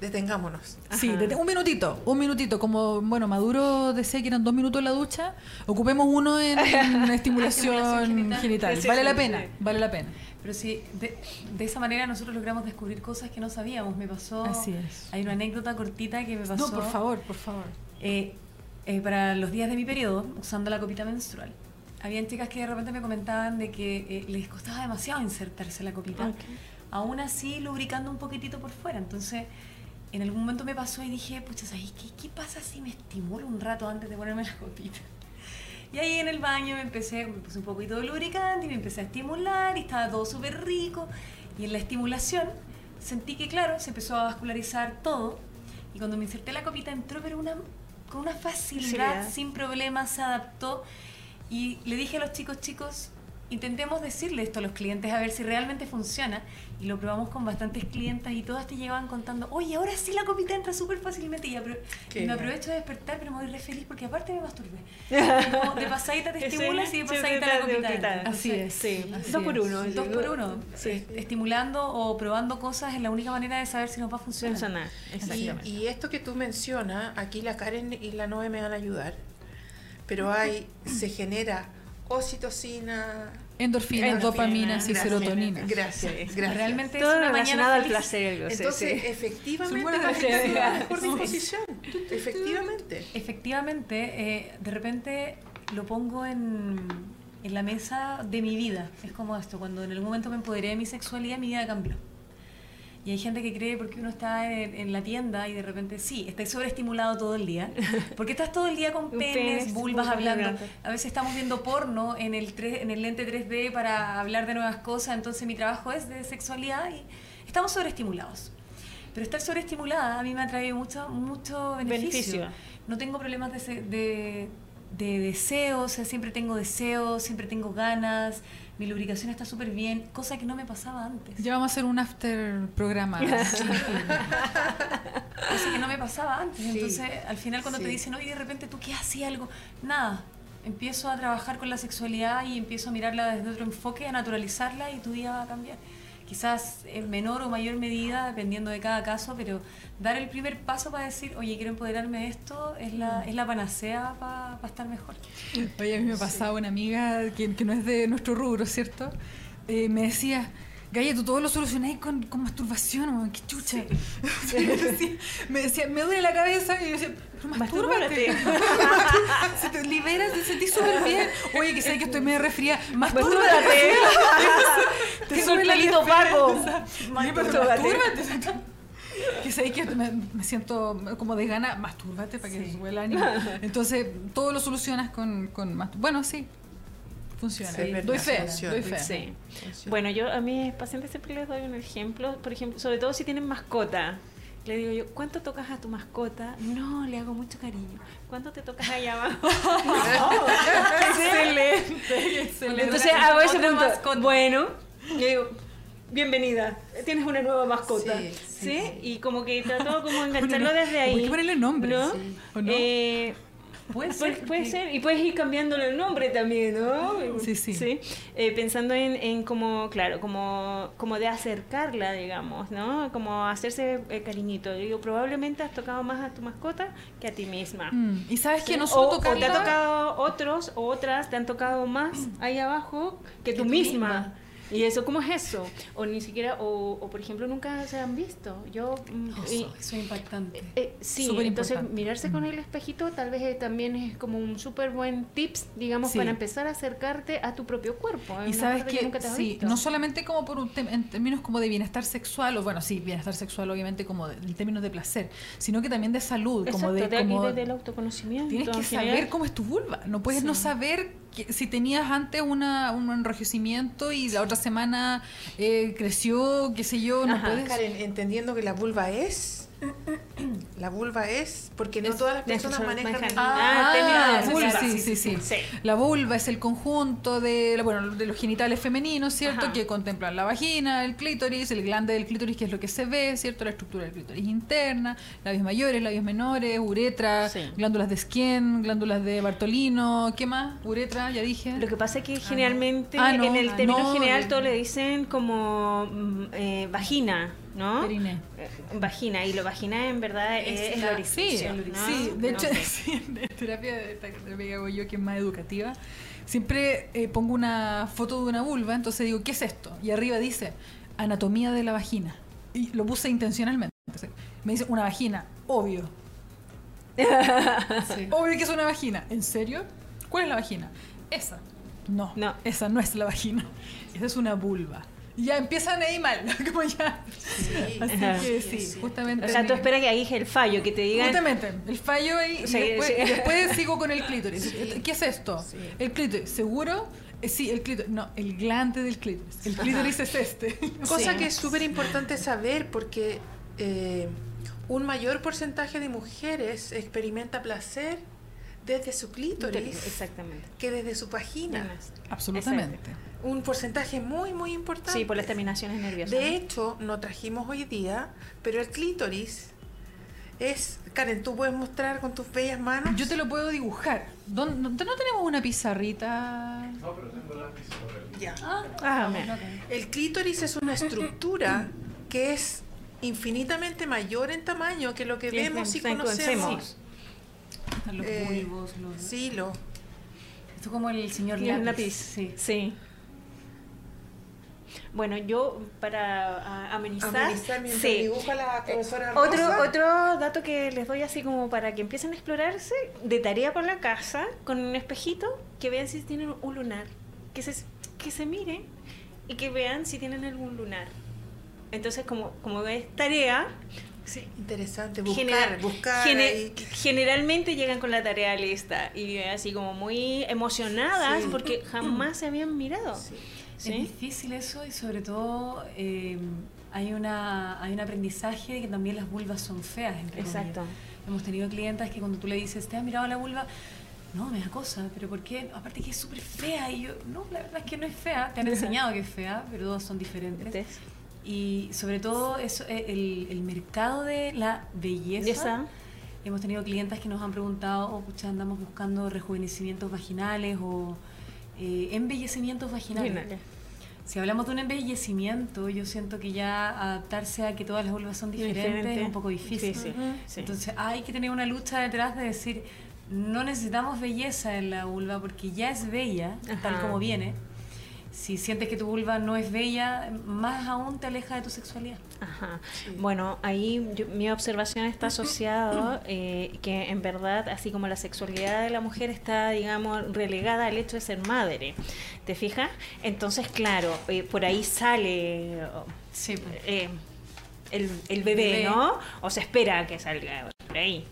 Detengámonos. Sí, Ajá. de- un minutito, un minutito. Como, bueno, Maduro decía que eran dos minutos en la ducha, ocupemos uno en, en estimulación Estimulación genital. Vale la pena, vale la pena. Pero sí, de, de esa manera nosotros logramos descubrir cosas que no sabíamos. Me pasó. Así es. Hay una anécdota cortita que me pasó. No, por favor, por favor. eh, eh, para los días de mi periodo, usando la copita menstrual. Habían chicas que de repente me comentaban de que eh, les costaba demasiado insertarse la copita. Ok. Aún así, lubricando un poquitito por fuera. Entonces, en algún momento me pasó y dije, pucha, ¿sabes qué, qué pasa si me estimulo un rato antes de ponerme la copita? Y ahí en el baño me empecé, me puse un poquito de lubricante y me empecé a estimular y estaba todo súper rico. Y en la estimulación sentí que, claro, se empezó a vascularizar todo. Y cuando me inserté la copita entró, pero una, con una facilidad, Facilidad. sin problemas, se adaptó. Y le dije a los chicos, chicos, intentemos decirle esto a los clientes a ver si realmente funciona. Y lo probamos con bastantes clientas y todas te llevaban contando, oye, ahora sí la copita entra súper fácilmente. Y, apro- y me aprovecho de despertar, pero me voy re feliz porque aparte me masturbé. Como de pasadita te estimulas y de pasadita la copita. entra. Así es. Sí, Así dos por uno. Dos por uno. Sí. Estimulando o probando cosas es la única manera de saber si nos va a funcionar. Funcionar, Y, exactamente. y esto que tú mencionas, aquí la Karen y la Noe me van a ayudar, pero hay, se genera oxitocina, Endorfinas, Endorfina, dopaminas y gracias, serotonina. Gracias, gracias. Realmente Todo es una relacionado mañana al placer Entonces, sí. efectivamente, buenas va a ideas. tener una mejor Sí. disposición. Efectivamente. Efectivamente, eh, de repente lo pongo en, en la mesa de mi vida. Es como esto, cuando en algún momento me empoderé de mi sexualidad, mi vida cambió. Y hay gente que cree porque uno está en, en la tienda y de repente sí, estás sobreestimulado todo el día. Porque estás todo el día con penes, vulvas hablando. A veces estamos viendo porno en el, 3 en el lente 3D para hablar de nuevas cosas. Entonces mi trabajo es de sexualidad y estamos sobreestimulados. Pero estar sobreestimulada a mí me ha traído mucho, mucho beneficio. Beneficio. No tengo problemas de, de, de deseo, o sea, siempre tengo deseos, siempre tengo ganas, mi lubricación está súper bien, cosa que no me pasaba antes. Ya vamos a hacer un after programa. Cosa que no me pasaba antes. Sí. Entonces, al final cuando te Sí. dicen, oye, de repente tú qué hacías algo, nada. empiezo a trabajar con la sexualidad y empiezo a mirarla desde otro enfoque, a naturalizarla y tu vida va a cambiar. Quizás en menor o mayor medida, dependiendo de cada caso, pero dar el primer paso para decir, oye, quiero empoderarme de esto, es la, es la panacea para estar mejor. Oye, a mí me pasaba una amiga que, que no es de nuestro rubro, ¿cierto? Eh, me decía, Gaya, tú todo lo solucionáis con, con masturbación, weón, qué chucha. me, decía, me decía, me duele la cabeza y yo decía, pero mastúrbate. Se te liberas, te sentís súper bien. Oye, que sé que estoy medio resfriada. Mastúrbate. Te sube el pelito opaco. Mastúrbate. Que sé que me, me siento como de gana, mastúrbate para que Sí. se sube el ánimo. Entonces, todo lo solucionas con, con Bueno, sí, funciona. Sí, es verdad, doy fe, funciona. doy fe. Sí. Funciona. Bueno, yo a mis pacientes siempre les doy un ejemplo, por ejemplo, sobre todo si tienen mascota. Le digo yo, ¿cuánto tocas a tu mascota? No, le hago mucho cariño. ¿Cuánto te tocas allá abajo? excelente, excelente. Entonces hago ese punto. mascota. Bueno, yo digo, bienvenida, tienes una nueva mascota. Sí, Sí, sí, Y como que trató como de engancharlo desde ahí. ¿Por qué ponerle nombre? ¿No? Sí. ¿O no? Eh, Puede ser. puede ser, y puedes ir cambiándole el nombre también, ¿no? Sí, sí. Eh, pensando en, en como, claro, como, como de acercarla, digamos, ¿no? Como hacerse eh, cariñito. Digo, probablemente has tocado más a tu mascota que a ti misma. Mm, Y sabes ¿Sí? que no o, solo o te ha tocado otros o otras, te han tocado más ahí abajo que tú tú misma. misma. ¿Y eso cómo es eso? O ni siquiera, o, o por ejemplo, nunca se han visto. Yo... mm, y- Eso, eso es impactante. eh, sí, Súper entonces importante. mirarse con el espejito tal vez eh, también es como un súper buen tips, digamos, Sí. para empezar a acercarte a tu propio cuerpo. Es Y sabes parte que, nunca te has sí, visto. no solamente como por un en términos como de bienestar sexual, o bueno, sí, bienestar sexual obviamente como de- en términos de placer, sino que también de salud, como de, Exacto, de- como y desde el autoconocimiento. tienes que saber cómo es tu vulva, no puedes no saber que, si tenías antes una, un enrojecimiento y la otra semana eh, creció, qué sé yo, no Ajá, puedes. Karen, entendiendo que la vulva es. La vulva es. Porque no Es- todas las personas son- manejan. Ah, de sí, vulva. sí, sí, sí, Sí. La vulva es el conjunto de, bueno, de los genitales femeninos, ¿cierto? Ajá. Que contemplan la vagina, el clítoris, el glande del clítoris, que es lo que se ve, ¿cierto? La estructura del clítoris interna, labios mayores, labios menores, uretra, Sí. glándulas de Skien, glándulas de Bartolino, ¿qué más? Uretra, ya dije. Lo que pasa es que generalmente Ah, no. en el Ah, término no, general de- todo le dicen como mm, eh, vagina, ¿no? Periné. Eh, Vagina, y lo vagina en verdad es, la- Sí, orificio, ¿no? sí, de hecho, No. en terapia, esta terapia que hago yo, que es más educativa, siempre eh, pongo una foto de una vulva, entonces digo, ¿qué es esto? Y arriba dice, anatomía de la vagina. Y lo puse intencionalmente. Entonces, me dice, una vagina, obvio. Sí. Obvio que es una vagina. ¿En serio? ¿Cuál es la vagina? Esa. No, No. esa no es la vagina. Esa es una vulva. Ya empiezan ahí mal, como ya. Sí. Así Ajá. que sí, justamente. O sea, tú esperas que ahí es el fallo, que te digan... Justamente, el fallo ahí O sea, y, después, sí. y después sigo con el clítoris. ¿Qué es esto? Sí. El clítoris, ¿seguro? Eh, sí, el clítoris. No, el glande del clítoris. El clítoris es este. Cosa Sí. que es súper importante saber porque eh, un mayor porcentaje de mujeres experimenta placer desde su clítoris Exactamente. que desde su vagina. Absolutamente. Un porcentaje muy, muy importante. Sí, por las terminaciones nerviosas. De hecho, no trajimos hoy día, pero el clítoris es... Karen, ¿tú puedes mostrar con tus bellas manos? Yo te lo puedo dibujar. ¿Dónde- ¿No, no tenemos una pizarrita? Ya. Ah, mira. El clítoris es una estructura que es infinitamente mayor en tamaño que lo que Sí, vemos sí, y sí, conocemos. Están los Eh, bulbos, los... Sí, lo. Esto es como el señor lápiz. lápiz. Sí. Sí. Bueno, yo para amenizar, Amenizar sí. dibuja la Eh, profesora otro, Rosa. otro dato que les doy así como para que empiecen a explorarse, de tarea por la casa, con un espejito, que vean si tienen un lunar, que se, que se miren y que vean si tienen algún lunar. Entonces, como, como es tarea, Interesante, buscar, General- buscar. generalmente llegan con la tarea lista y así como muy emocionadas Sí. porque jamás se habían mirado. Sí. ¿sí? Es difícil eso y sobre todo eh, hay, una, hay un aprendizaje de que también las vulvas son feas. entre Exacto. comillas. Hemos tenido clientas que cuando tú le dices, ¿te has mirado la vulva? No, me da cosa, pero ¿por qué? Aparte que es súper fea y yo, no, la verdad es que no es fea. Te han enseñado que es fea, pero todas son diferentes. Y sobre todo eso, eh, el, el mercado de la belleza hemos tenido clientas que nos han preguntado, o pucha, andamos buscando rejuvenecimientos vaginales o eh, embellecimientos vaginales. Si hablamos de un embellecimiento, yo siento que ya adaptarse a que todas las vulvas son diferentes Diferente. es un poco difícil. Sí. Entonces hay que tener una lucha detrás de decir, no necesitamos belleza en la vulva porque ya es bella, tal como viene. Si sientes que tu vulva no es bella, más aún te aleja de tu sexualidad. Ajá. Bueno, ahí yo- mi observación está asociado eh, que en verdad, así como la sexualidad de la mujer está, digamos, relegada al hecho de ser madre. ¿Te fijas? Entonces, claro, eh, por ahí sale Sí, eh, el, el bebé, Bebé. ¿no? O se espera que salga por ahí.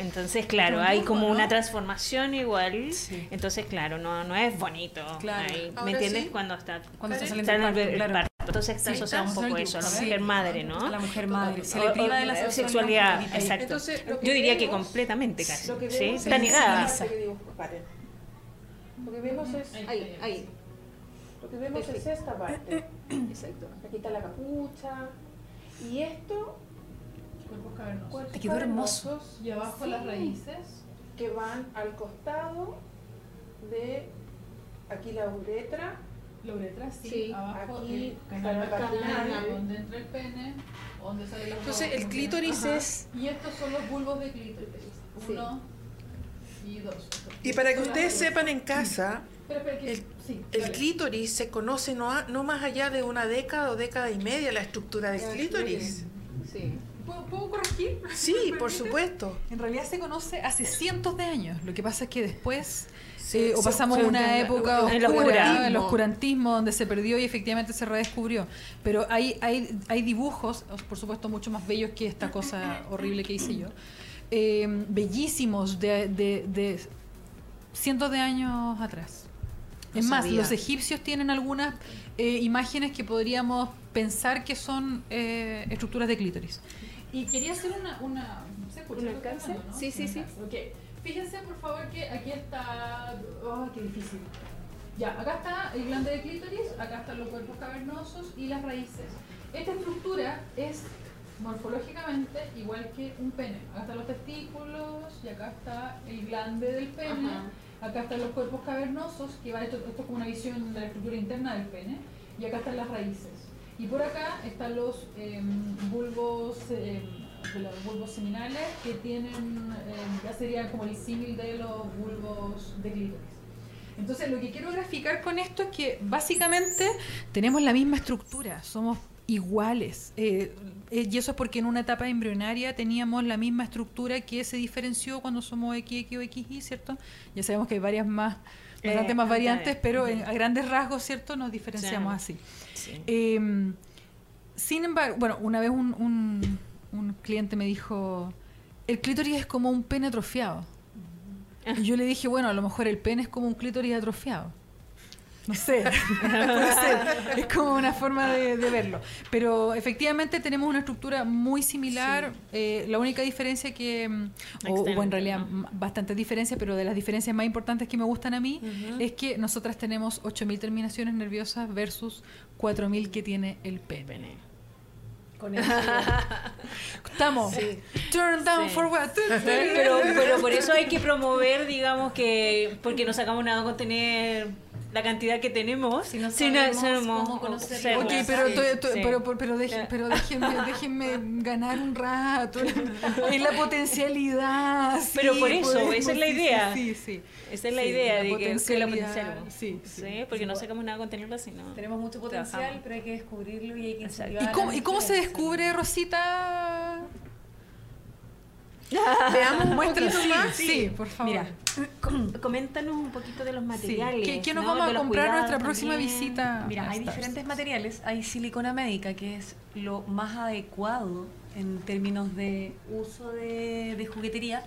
Entonces, claro, hay como una transformación igual. Sí. Entonces, claro, no, no es bonito. Claro. ahí. ¿Me entiendes? sí. Cuando está, Cuando está está saliendo en el, parto, el claro. parto. Entonces está Sí, asociado un poco eso, a la mujer madre, ¿no? A la mujer madre. Se O- le o- priva de la sexualidad. exacto. Entonces, lo que Yo diría que completamente casi. Lo que ¿sí? Está es- negada. Lo que vemos es Ahí, ahí. Lo que vemos es esta parte. Exacto. Aquí está la capucha. Y esto, Cuerpos cavernosos. cuerpos Te quedó hermoso. Y abajo Sí. las raíces. que van al costado de aquí la uretra. La uretra, sí. Sí, abajo aquí el canal donde entra el pene, donde sale la Entonces, el clítoris es- Y estos son los bulbos de clítoris. Sí. Uno y dos. Y para que ustedes sepan en casa, el- sí, el clítoris se conoce no, a- no más allá de una década o década y media la estructura del clítoris. Sí. ¿Puedo, puedo corregir? Sí, ¿Me por supuesto. En realidad se conoce hace cientos de años. Lo que pasa es que después Sí, eh, o pasamos una época el oscura, oscurantismo. el oscurantismo, donde se perdió y efectivamente se redescubrió. Pero hay, hay, hay dibujos, por supuesto, mucho más bellos que esta cosa horrible que hice yo. eh, bellísimos de, de- de cientos de años atrás. Es más, sabía. los egipcios tienen algunas eh, imágenes que podríamos pensar que son eh, estructuras de clítoris. Y quería hacer una... una ¿Se? ¿Un alcance? hablando, no? Sí, sí, sí. alcance. Ok. Fíjense, por favor, que aquí está... ¡Oh, qué difícil! Ya, acá está el glande de clítoris, acá están los cuerpos cavernosos y las raíces. Esta estructura es morfológicamente igual que un pene. Acá están los testículos y acá está el glande del pene. Acá están los cuerpos cavernosos, que va, esto, esto es como una visión de la estructura interna del pene. Y acá están las raíces. Y por acá están los em, bulbos, em, de los bulbos seminales, que tienen, em, ya sería como el símil de los bulbos de clítoris. Entonces, lo que quiero graficar con esto es que básicamente tenemos la misma estructura, somos iguales. Eh, eh, y eso es porque en una etapa embrionaria teníamos la misma estructura que se diferenció cuando somos XX o XY, ¿cierto? Ya sabemos que hay varias más, Eh, bastante más variantes, pero en- a grandes rasgos, ¿cierto? Nos diferenciamos Sí. así. Sí. Eh, sin embargo, bueno, una vez un, un- un cliente me dijo, el clítoris es como un pene atrofiado. Y yo le dije, bueno, a lo mejor el pene es como un clítoris atrofiado. No sé, puede ser. Es como una forma de, de verlo. Pero efectivamente tenemos una estructura muy similar. Eh, la única diferencia que, mm, o, o en realidad ¿no? bastantes diferencias, pero de las diferencias más importantes que me gustan a mí, es que nosotras tenemos 8.000 terminaciones nerviosas versus 4.000 que tiene el pene. Con eso. Estamos. Turn down Sí. for what? Pero, pero por eso hay que promover, digamos que, porque no sacamos nada con tener la cantidad que tenemos, Si no sabemos hacemos cómo conocerlo. Ok, pero, Sí, pero, pero, pero, deje- Ya. pero déjenme, déjenme ganar un rato en la potencialidad. sí, Pero por eso, podemos, esa es la idea. Sí, sí, sí. Esa es la Sí, idea la de que, que potenciamos. sí, sí. porque no sacamos nada con tenerlo, sino. Tenemos mucho potencial, Trabajamos. pero hay que descubrirlo y hay que ¿Y cómo, ¿Y cómo se descubre, Rosita? Veamos un Muestra, poquito sí, más. sí, por favor. Mira, Com- Coméntanos un poquito de los Sí. materiales. ¿Qué, qué nos ¿no? vamos a comprar nuestra próxima también. visita? Mira, hay Stars? diferentes materiales. Hay silicona médica, que es lo más adecuado en términos de uso de, de juguetería,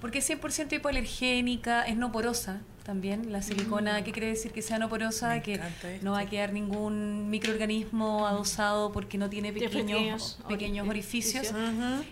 porque es 100% hipoalergénica, es no porosa también. La silicona, ¿qué quiere decir? Que sea no porosa, Me que no va a quedar ningún microorganismo adosado porque no tiene pequeños, pequeños orificios.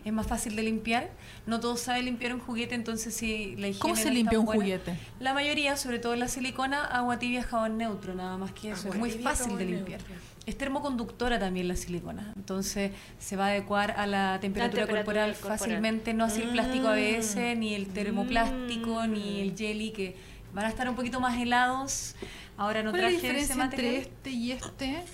Es más fácil de limpiar. No todos saben limpiar un juguete, entonces si la higiene ¿Cómo se es limpia un buena- juguete? La mayoría, sobre todo la silicona, agua tibia, jabón neutro, nada más que eso. Agua es muy tibia, fácil de limpiar. neutro. Es termoconductora también la silicona, entonces se va a adecuar a la temperatura, temperatura corporal, corporal. fácilmente, no así el plástico ABS, ni el termoplástico, Mm. ni el jelly, que van a estar un poquito más helados. Ahora no ¿Cuál es la traje ese diferencia entre material. este y este?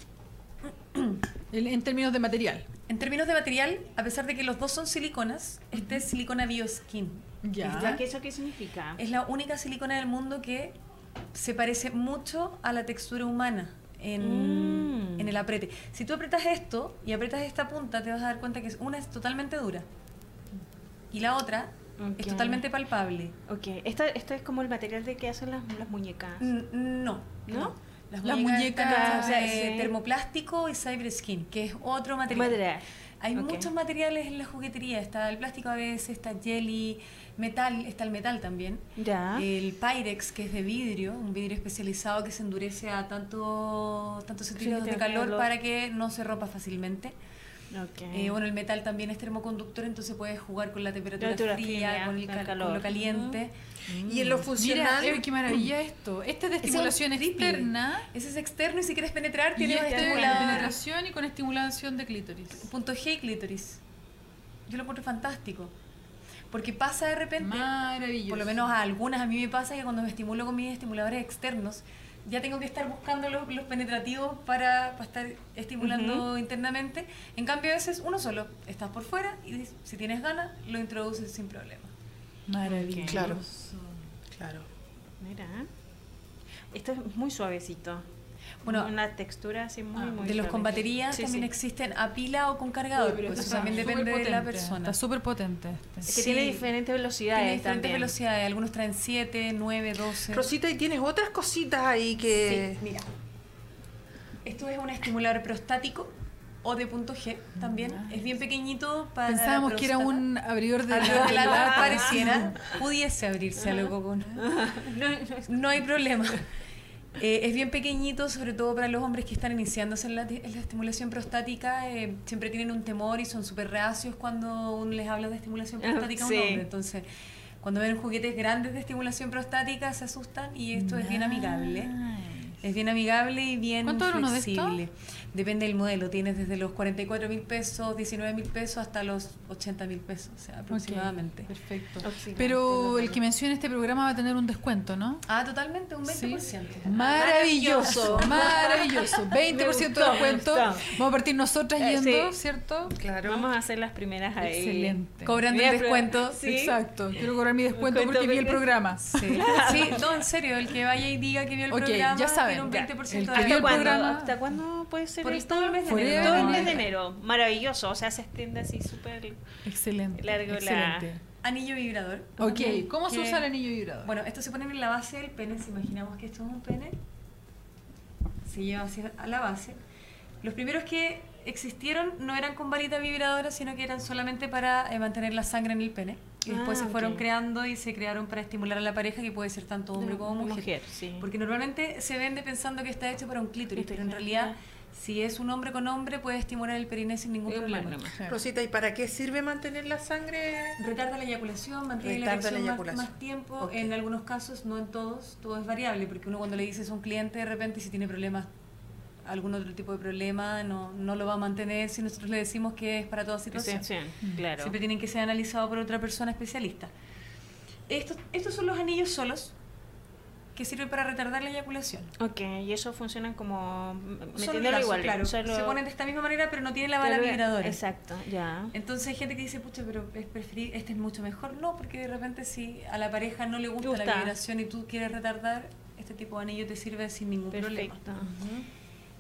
El- en términos de material. En términos de material, a pesar de que los dos son siliconas, este es silicona bioskin. Ya. ¿Ya qué eso qué significa? Es la única silicona del mundo que se parece mucho a la textura humana en, Mm. en el apriete. Si tú apretas esto y apretas esta punta, te vas a dar cuenta que una es totalmente dura y la otra es Ok. totalmente palpable. Ok, esto, esto es como el material de que hacen las, las muñecas. N- No, ¿No? Las, Las muñecas, muñecas, están hechas de sí. termoplástico y cyber skin, que es otro material. Material. Hay Ok. muchos materiales en la juguetería. Está el plástico ABS, está jelly, metal, está el metal también. Ya. El Pyrex, que es de vidrio, un vidrio especializado que se endurece a tanto, tantos centígrados de tiene calor, calor. para que no se rompa fácilmente. Eh, bueno, el metal también es termoconductor, entonces puedes jugar con la temperatura Temperatura fría, fría, con, el con cal- calor. con lo caliente. Y en lo Mira, funcional. eh, qué maravilla esto. Este es de es estimulación triple. externa. Ese es externo y si quieres penetrar, tienes este de estimulador. penetración y con estimulación de clítoris. Punto G clítoris. Yo lo encuentro fantástico. Porque pasa de repente, Maravilloso. por lo menos a algunas, a mí me pasa que cuando me estimulo con mis estimuladores externos, ya tengo que estar buscando los, los penetrativos para, para estar estimulando internamente. En cambio, a veces uno solo, estás por fuera y si tienes ganas, lo introduces sin problema. Maravilloso. Claro. Claro. Mira. Esto es muy suavecito. Bueno, una textura así muy, ah, muy de los con baterías Sí, también sí. existen a pila o con cargador. Uy, pero pues eso también depende de la persona. Está súper potente este. Es que Sí. tiene diferentes velocidades Tiene diferentes también. velocidades, algunos traen 7, 9, 12. Rosita, y tienes otras cositas ahí que. Sí, mira. Esto es un estimulador prostático o de punto G también. Es bien pequeñito para. la Pensábamos que era un abridor de, lata pareciera, pudiese abrirse algo con. No, no, No hay problema. Eh, es bien pequeñito, sobre todo para los hombres que están iniciándose en la, en la estimulación prostática. eh, siempre tienen un temor y son súper reacios cuando uno les habla de estimulación Ah, prostática a sí. un hombre. Entonces, cuando ven juguetes grandes de estimulación prostática, se asustan y esto es bien amigable. Es bien amigable y bien ¿Cuánto vale uno de estos? Depende del modelo. Tienes desde los 44 mil pesos, 19 mil pesos hasta los 80 mil pesos, o sea, aproximadamente. Perfecto. Oxidante, Pero el que menciona este programa va a tener un descuento, ¿no? Ah, totalmente, un 20%. Sí. Maravilloso, maravilloso. 20% de descuento. Vamos a partir nosotras Eh, yendo, sí. ¿cierto? Claro. Vamos a hacer las primeras ahí. Excelente. Cobrando el descuento. Sí. Exacto. Quiero cobrar mi descuento porque vi el programa. Sí. sí, no, en serio, el que vaya y diga que vio el Ok, programa ya saben, tiene un ya. 20% El de que vio ¿Hasta el descuento. ¿Hasta cuándo puede ser Por todo el mes de enero. Todo el mes de enero. Maravilloso. O sea, se extiende así súper. Excelente. Largo la- excelente. Anillo vibrador. Ok, ¿cómo se usa el anillo vibrador? Bueno, esto se pone en la base del pene, si imaginamos que esto es un pene, se lleva hacia a la base. Los primeros que existieron no eran con varita vibradora, sino que eran solamente para eh, mantener la sangre en el pene. Y después Ah, se fueron creando y se crearon para estimular a la pareja, que puede ser tanto hombre como mujer. sí. Porque normalmente se vende pensando que está hecho para un clítoris, pero en Clítoris, realidad, ya. Si es un hombre con hombre, puede estimular el perineo sin ningún problema. problema. Claro. Rosita, ¿y para qué sirve mantener la sangre? Retarda la eyaculación, mantiene la Retarda la erección más- eyaculación. Más, tiempo. En algunos casos, no en todos, todo es variable, porque uno cuando le dices a un cliente de repente si tiene problemas, algún otro tipo de problema, no, no lo va a mantener si nosotros le decimos que es para toda situación. Sí, sí, claro. Siempre tienen que ser analizados por otra persona especialista. Estos, estos son los anillos solos que sirven para retardar la eyaculación. Ok, y eso funciona como metiéndolo igual. claro. solo- Se ponen de esta misma manera, pero no tienen la bala vibradora. Exacto, ya. Entonces hay gente que dice, pucha, pero es preferir, este es mucho mejor. No, porque de repente si a la pareja no le gusta, Gusta. la vibración y tú quieres retardar, este tipo de anillo te sirve sin ningún problema. Perfecto.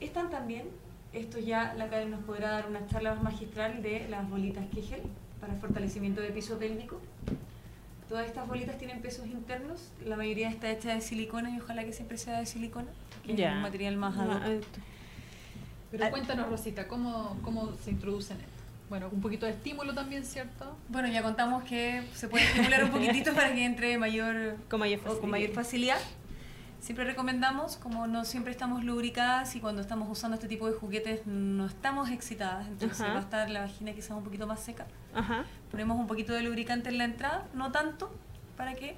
Están también, esto ya la Karen nos podrá dar una charla más magistral de las bolitas Kegel para fortalecimiento de piso pélvico. Todas estas bolitas tienen pesos internos, la mayoría está hecha de silicona y ojalá que siempre sea de silicona, que Ya. es un material más ad hoc. Ah, Pero cuéntanos, Rosita, ¿cómo, cómo se introducen esto? Bueno, un poquito de estímulo también, ¿cierto? Bueno, ya contamos que se puede estimular un poquitito para que entre mayor Con mayor o con facilidad. mayor facilidad. Siempre recomendamos, como no siempre estamos lubricadas y cuando estamos usando este tipo de juguetes no estamos excitadas, entonces Ajá. va a estar la vagina quizás un poquito más seca. Ajá. Ponemos un poquito de lubricante en la entrada, no tanto, para que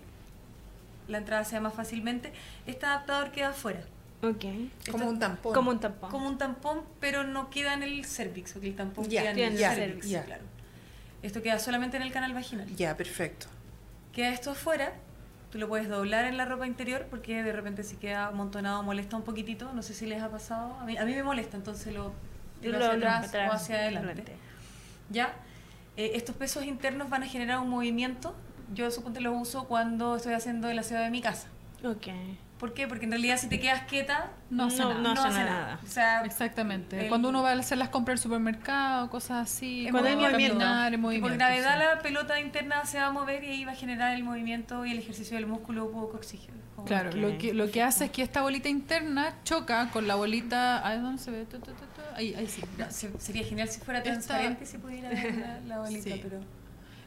la entrada sea más fácilmente. Este adaptador queda afuera, Ok. Como Esto- un tampón. Como un tampón. como un tampón, pero no queda en el cervix, porque el tampón Ya, queda en el el cervix, cervix. claro. Esto queda solamente en el canal vaginal. Ya, perfecto. Queda esto afuera, tú lo puedes doblar en la ropa interior porque de repente si queda amontonado molesta un poquitito, no sé si les ha pasado, a mí, a mí me molesta, entonces lo tiro hacia Lo- atrás, atrás, o hacia adelante. ¿Ya? Eh, estos pesos internos van a generar un movimiento, yo suponte los uso cuando estoy haciendo el aseo de mi casa. Ok. ¿Por qué? Porque en realidad si te quedas quieta, No hace No, nada. no hace nada. O sea, Exactamente. El- Cuando uno va a hacer las compras al supermercado, cosas así. Es Cuando hay movimiento. caminar, en por movimiento. gravedad sí. la pelota interna se va a mover y ahí va a generar el movimiento y el ejercicio del músculo coxígeno. Claro, lo que, lo que hace es que esta bolita interna choca con la bolita. Ay, ¿dónde se ve? Tu, tu, tu, sí. No, sería genial si fuera Esta- transparente si pudiera ver la, la bolita, Sí. pero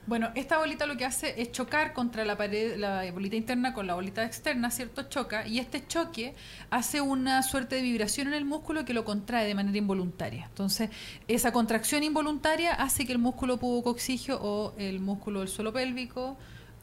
Bueno, esta bolita lo que hace es chocar contra la pared, la bolita interna con la bolita externa, ¿cierto? Choca y este choque hace una suerte de vibración en el músculo que lo contrae de manera involuntaria. Entonces, esa contracción involuntaria hace que el músculo pubocoxigio o el músculo del suelo pélvico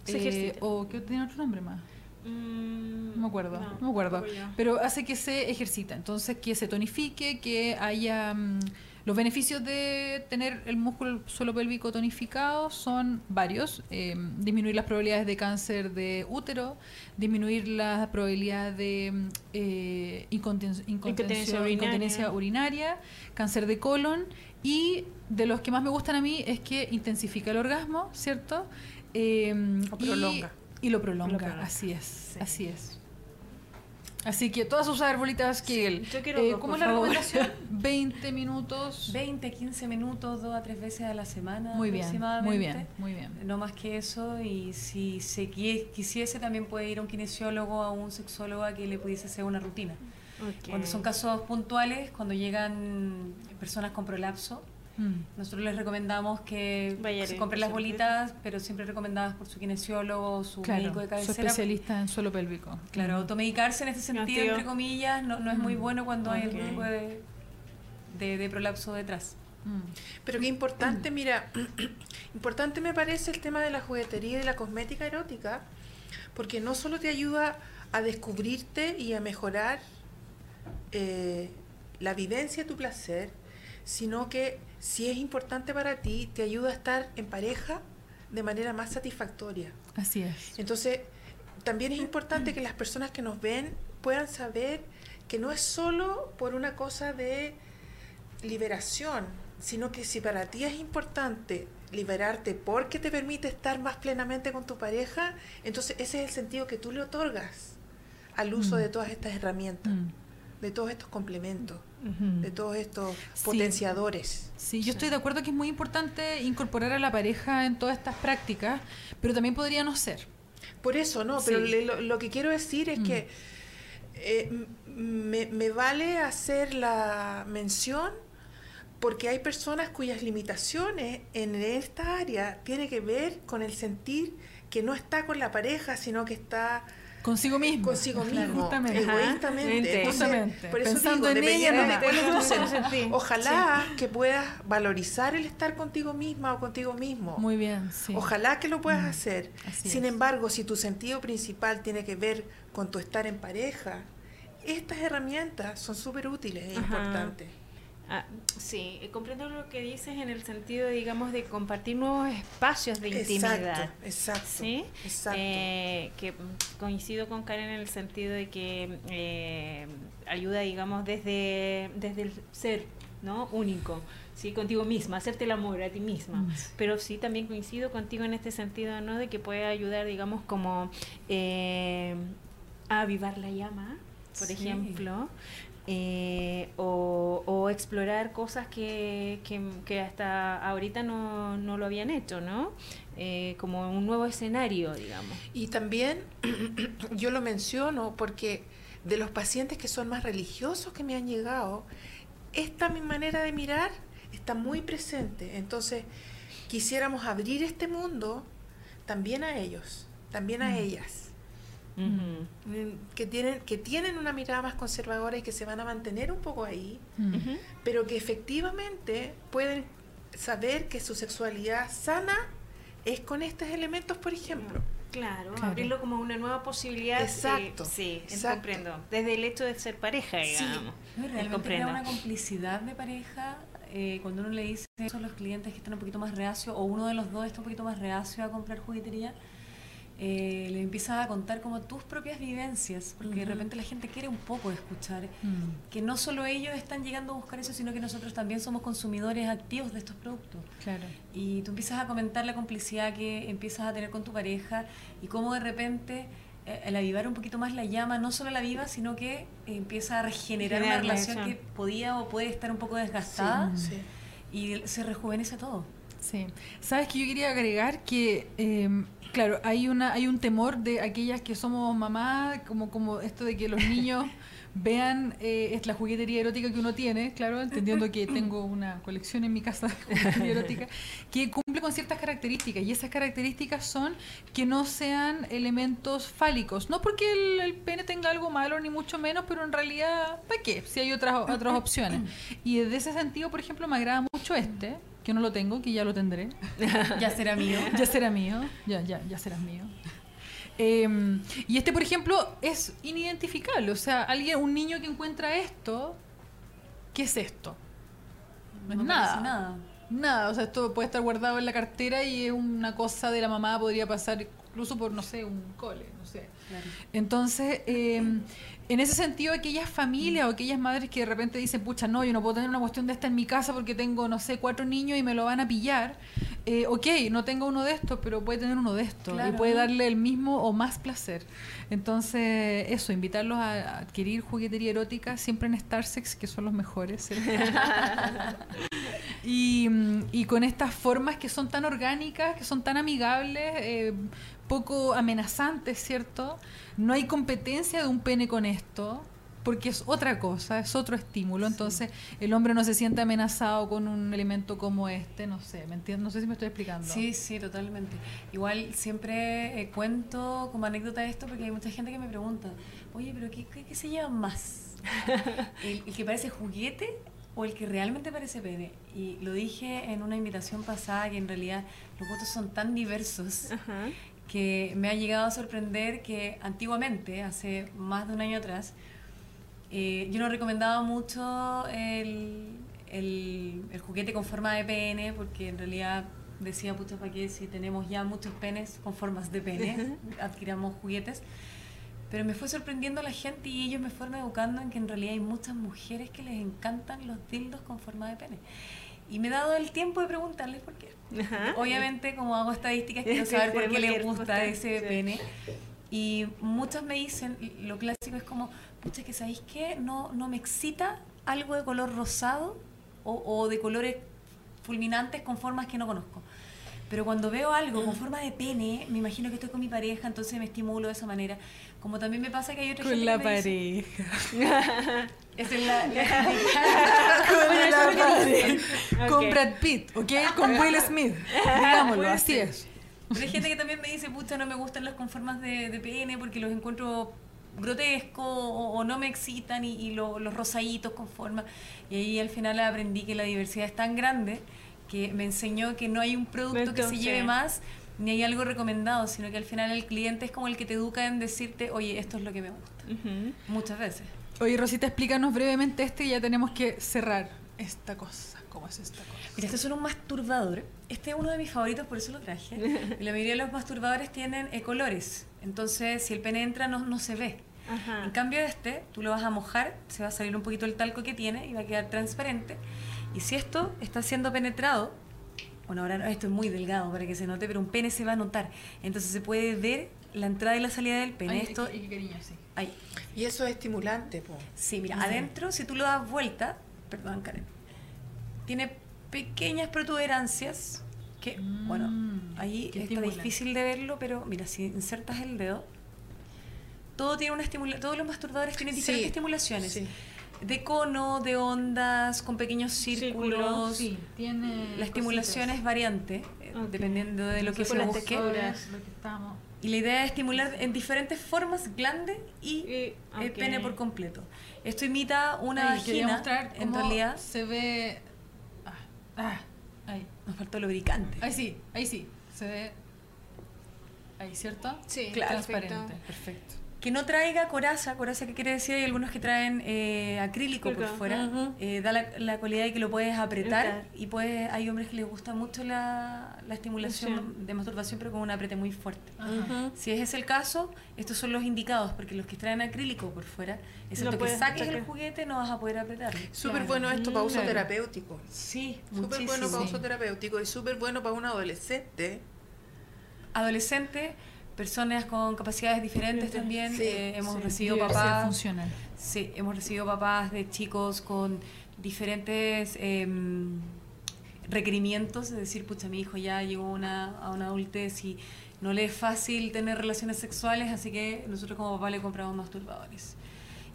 Se eh, o que tiene otro nombre más. Mm, No me acuerdo, no, me acuerdo. Pero hace que se ejercita, entonces que se tonifique, que haya... mm, los beneficios de tener el músculo suelo pélvico tonificado son varios. eh, disminuir las probabilidades de cáncer de útero, disminuir las probabilidades de mm, eh, inconten- Incontinencia urinaria. incontinencia urinaria, cáncer de colon y de los que más me gustan a mí es que intensifica el orgasmo, ¿cierto? Eh, Lo y- prolonga. Y, lo prolonga, Lo prolonga. así es, Sí. así es. Así que todas usar bolitas Kegel. yo quiero Eh, dos, ¿Cómo es la favor. recomendación? 20 minutos. 20, 15 minutos, dos a tres veces a la semana Muy bien, aproximadamente. muy bien, muy bien. No más que eso, y si se qui- quisiese también puede ir a un kinesiólogo o a un sexólogo a que le pudiese hacer una rutina. Ok. Cuando son casos puntuales, cuando llegan personas con prolapso, Mm. nosotros les recomendamos que Vaya se compren las bolitas, pero siempre recomendadas por su kinesiólogo o su Claro, médico de su cabecera. especialista en suelo pélvico. Claro, Mm. automedicarse en este sentido, entre comillas, no, no es muy Mm. bueno cuando hay algún tipo de, de, de prolapso detrás. Mm. Pero qué importante, mira, importante me parece el tema de la juguetería y de la cosmética erótica, porque no solo te ayuda a descubrirte y a mejorar eh, la vivencia de tu placer, sino que si es importante para ti, te ayuda a estar en pareja de manera más satisfactoria. Así es. Entonces, también es importante que las personas que nos ven puedan saber que no es solo por una cosa de liberación, sino que si para ti es importante liberarte porque te permite estar más plenamente con tu pareja, entonces ese es el sentido que tú le otorgas al uso Mm. de todas estas herramientas, Mm. de todos estos complementos, De todos estos potenciadores. Sí, yo estoy de acuerdo que es muy importante incorporar a la pareja en todas estas prácticas, pero también podría no ser. Por eso, ¿no? Pero Sí. le- lo, lo que quiero decir es Mm. que eh, me, me vale hacer la mención porque hay personas cuyas limitaciones en esta área tiene que ver con el sentir que no está con la pareja, sino que está Consigo mismo. consigo mismo, Justamente. Egoístamente. Entonces, Justamente. por eso Pensando digo, en ella nomás. de cuál es tu. Ojalá que puedas valorizar el estar contigo misma o contigo mismo. Muy bien, sí. Ojalá que lo puedas Mm, hacer. así Sin es. embargo, si tu sentido principal tiene que ver con tu estar en pareja, estas herramientas son súper útiles e Ajá. importantes. Ah, sí, comprendo lo que dices en el sentido, digamos, de compartir nuevos espacios de intimidad. Exacto, exacto. ¿Sí? Exacto. Eh, que coincido con Karen en el sentido de que eh, ayuda, digamos, desde, desde el ser, ¿no? Único, ¿sí? Contigo misma, hacerte el amor a ti misma. Mm. Pero sí también coincido contigo en este sentido, ¿no? De que puede ayudar, digamos, como eh, a avivar la llama, por Sí. ejemplo. Eh, o, o explorar cosas que, que, que hasta ahorita no, no lo habían hecho, ¿no? Eh, como un nuevo escenario, digamos. Y también yo lo menciono porque de los pacientes que son más religiosos que me han llegado, esta mi manera de mirar está muy presente. Entonces, quisiéramos abrir este mundo también a ellos, también a Mm. ellas. Mm, que tienen, que tienen una mirada más conservadora y que se van a mantener un poco ahí, Mm. Ujú. pero que efectivamente pueden saber que su sexualidad sana es con estos elementos, por ejemplo. Claro, Claro. abrirlo como una nueva posibilidad. eh, Exacto, sí, exacto. comprendo. Desde el hecho de ser pareja, Sí. digamos. No, Eh, realmente comprendo. una complicidad de pareja eh, cuando uno le dice eso a los clientes que están un poquito más reacios o uno de los dos está un poquito más reacio a comprar juguetería. Eh, le empiezas a contar como tus propias vivencias, porque de repente la gente quiere un poco escuchar Mm, que no solo ellos están llegando a buscar eso, sino que nosotros también somos consumidores activos de estos productos. claro. Y tú empiezas a comentar la complicidad que empiezas a tener con tu pareja y cómo de repente eh, el avivar un poquito más la llama, no solo la viva, sino que empieza a regenerar una relación que podía o puede estar un poco desgastada. Sí. y se rejuvenece todo. Sí. Sabes que yo quería agregar que, eh, claro, hay una hay un temor de aquellas que somos mamás, como como esto de que los niños vean eh, es la juguetería erótica que uno tiene, claro, entendiendo que tengo una colección en mi casa de juguetería erótica, que cumple con ciertas características y esas características son que no sean elementos fálicos, no porque el, el pene tenga algo malo ni mucho menos, pero en realidad, ¿para qué? Si hay otras otras opciones. Y desde ese sentido, por ejemplo, me agrada mucho este, que no lo tengo, que ya lo tendré. Ya será mío. Ya será mío, ya, ya, ya serás mío. Eh, y este, por ejemplo, es inidentificable. O sea, alguien, un niño que encuentra esto, ¿qué es esto? No es No nada. nada. Nada, o sea, esto puede estar guardado en la cartera y es una cosa de la mamá, podría pasar incluso por, no sé, un cole, no sé. Claro. Entonces, eh, en ese sentido, aquellas familias o aquellas madres que de repente dicen, pucha, no, yo no puedo tener una cuestión de esta en mi casa porque tengo, no sé, cuatro niños y me lo van a pillar. Eh, ok, no tengo uno de estos, pero puede tener uno de estos y puede darle el mismo o más placer. Entonces, eso, invitarlos a, adquirir juguetería erótica siempre en Star Sex, que son los mejores. y, y con estas formas que son tan orgánicas, que son tan amigables, eh, poco amenazantes, ¿cierto? No hay competencia de un pene con esto, porque es otra cosa, es otro estímulo. Entonces, el hombre no se siente amenazado con un elemento como este, no sé, ¿me entiendes? No sé si me estoy explicando. Sí, sí, totalmente. Igual siempre eh, cuento como anécdota esto porque hay mucha gente que me pregunta, oye, pero ¿qué, qué, qué se lleva más? ¿El, el que parece juguete o el que realmente parece pene? Y lo dije en una invitación pasada que en realidad los gustos son tan diversos Ajá. Que me ha llegado a sorprender que antiguamente, hace más de un año atrás, eh, yo no recomendaba mucho el, el- el juguete con forma de pene, porque en realidad decía, pucha, ¿para qué? Si tenemos ya muchos penes con formas de pene, adquiramos juguetes. Pero me fue sorprendiendo la gente y ellos me fueron educando en que en realidad hay muchas mujeres que les encantan los dildos con forma de pene. Y me he dado el tiempo de preguntarles por qué. Ajá. Obviamente, como hago estadísticas, quiero saber sí, por qué les gusta gusta, ese sí. pene. Y muchos me dicen, lo clásico es como, pucha, que sabéis qué, no, no me excita algo de color rosado o, o de colores fulminantes con formas que no conozco. Pero cuando veo algo con forma de pene, me imagino que estoy con mi pareja, entonces me estimulo de esa manera. Como también me pasa que hay otra Con gente la que me pareja. Es la- la- Con la pareja. Con Ok. Brad Pitt, ¿ok? Con Will Smith. Digámoslo, así es. Pero hay gente que también me dice, pucha, no me gustan los con formas de, de pene porque los encuentro grotescos o, o no me excitan y, y lo- los rosaditos con forma. Y ahí al final aprendí que la diversidad es tan grande que me enseñó que no hay un producto que se lleve más ni hay algo recomendado, sino que al final el cliente es como el que te educa en decirte, oye, esto es lo que me gusta. Muchas veces. Oye, Rosita, explícanos brevemente este y ya tenemos que cerrar esta cosa. ¿Cómo es esta cosa? Mira, estos son un masturbador. Este es uno de mis favoritos, por eso lo traje. Y la mayoría de los masturbadores tienen eh, colores. Entonces, si el pene entra, no, no se ve. Ajá. En cambio este, tú lo vas a mojar, se va a salir un poquito el talco que tiene y va a quedar transparente. Y si esto está siendo penetrado, bueno, ahora no, esto es muy delgado para que se note, pero un pene se va a notar. Entonces se puede ver la entrada y la salida del pene. Ay, esto, qué- qué cariño, sí. ahí. Y eso es estimulante, po. Sí, mira, adentro, si tú lo das vuelta, perdón, Karen, tiene pequeñas protuberancias que, bueno, Mm, ahí que está difícil de verlo, pero mira, si insertas el dedo, todo tiene una estimula todos los masturbadores tienen Sí, diferentes estimulaciones. sí. De cono, de ondas, con pequeños círculos. Sí, tiene. La estimulación es variante, eh, dependiendo de lo que se busque. texturas. Lo que estamos. Y la idea es estimular en diferentes formas glande y Y- el ok. pene por completo. Esto imita una Ay, vagina, mostrar en realidad. se ve. Ah, ah, ahí. Nos faltó lubricante. Ahí sí, ahí sí. Se ve. Ahí, ¿cierto? Sí, Transparente. perfecto. Perfecto. Que no traiga coraza, coraza que quiere decir, hay algunos que traen eh, acrílico por fuera, eh, da la, la cualidad de que lo puedes apretar Apretar. y puedes, hay hombres que les gusta mucho la, la estimulación Sí. de masturbación pero con un aprete muy fuerte. Ujú. Si ese es el caso, estos son los indicados, porque los que traen acrílico por fuera, excepto que puedes saques sacar. el juguete, no vas a poder apretarlo. Súper Claro. bueno esto para uso Claro. terapéutico. Sí, Súper bueno para uso terapéutico y súper bueno para un adolescente. Adolescentes, personas con capacidades diferentes también, Sí, eh, hemos sí. recibido papás funcional. Sí, hemos recibido papás de chicos con diferentes em, requerimientos, es decir, pucha, mi hijo ya llegó a una, a una adultez y no le es fácil tener relaciones sexuales, así que nosotros como papá le compramos masturbadores.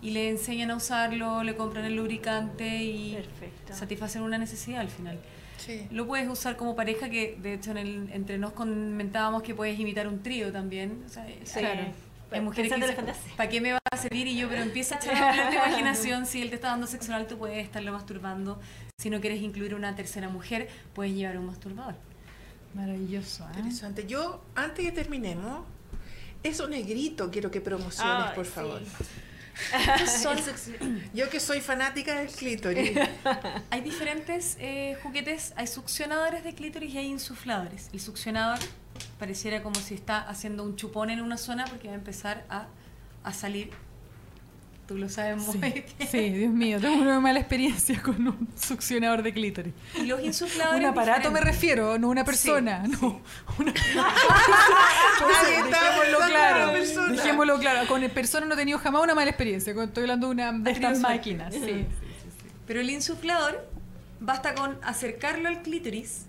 Y le enseñan a usarlo, le compran el lubricante y Perfecto. satisfacen una necesidad al final. Sí. Lo puedes usar como pareja, que de hecho en el, entre nos comentábamos que puedes imitar un trío también. O sea, Sí. Hay mujeres que dicen. ¿para qué me va a servir? Y yo, pero empieza a echar tu imaginación. Si él te está dando sexual, tú puedes estarlo masturbando. Si no quieres incluir una tercera mujer, puedes llevar un masturbador. Maravilloso. ¿eh? Interesante. Yo, antes que terminemos, eso negrito quiero que promociones, por sí. Son- Yo que soy fanática del clítoris. hay diferentes eh, juguetes, hay succionadores de clítoris y hay insufladores. El succionador pareciera como si está haciendo un chupón en una zona porque va a empezar a, a salir. Tú lo sabes muy Sí, bien. sí, Dios mío, tengo una mala experiencia con un succionador de clítoris. Y los insufladores. Un aparato me refiero, no una persona, no. Una... Nadie está dejémoslo claro. una persona. Dejémoslo claro. Con persona no he tenido jamás una mala experiencia. Estoy hablando de una de estas máquinas. Sí. Pero el insuflador basta con acercarlo al clítoris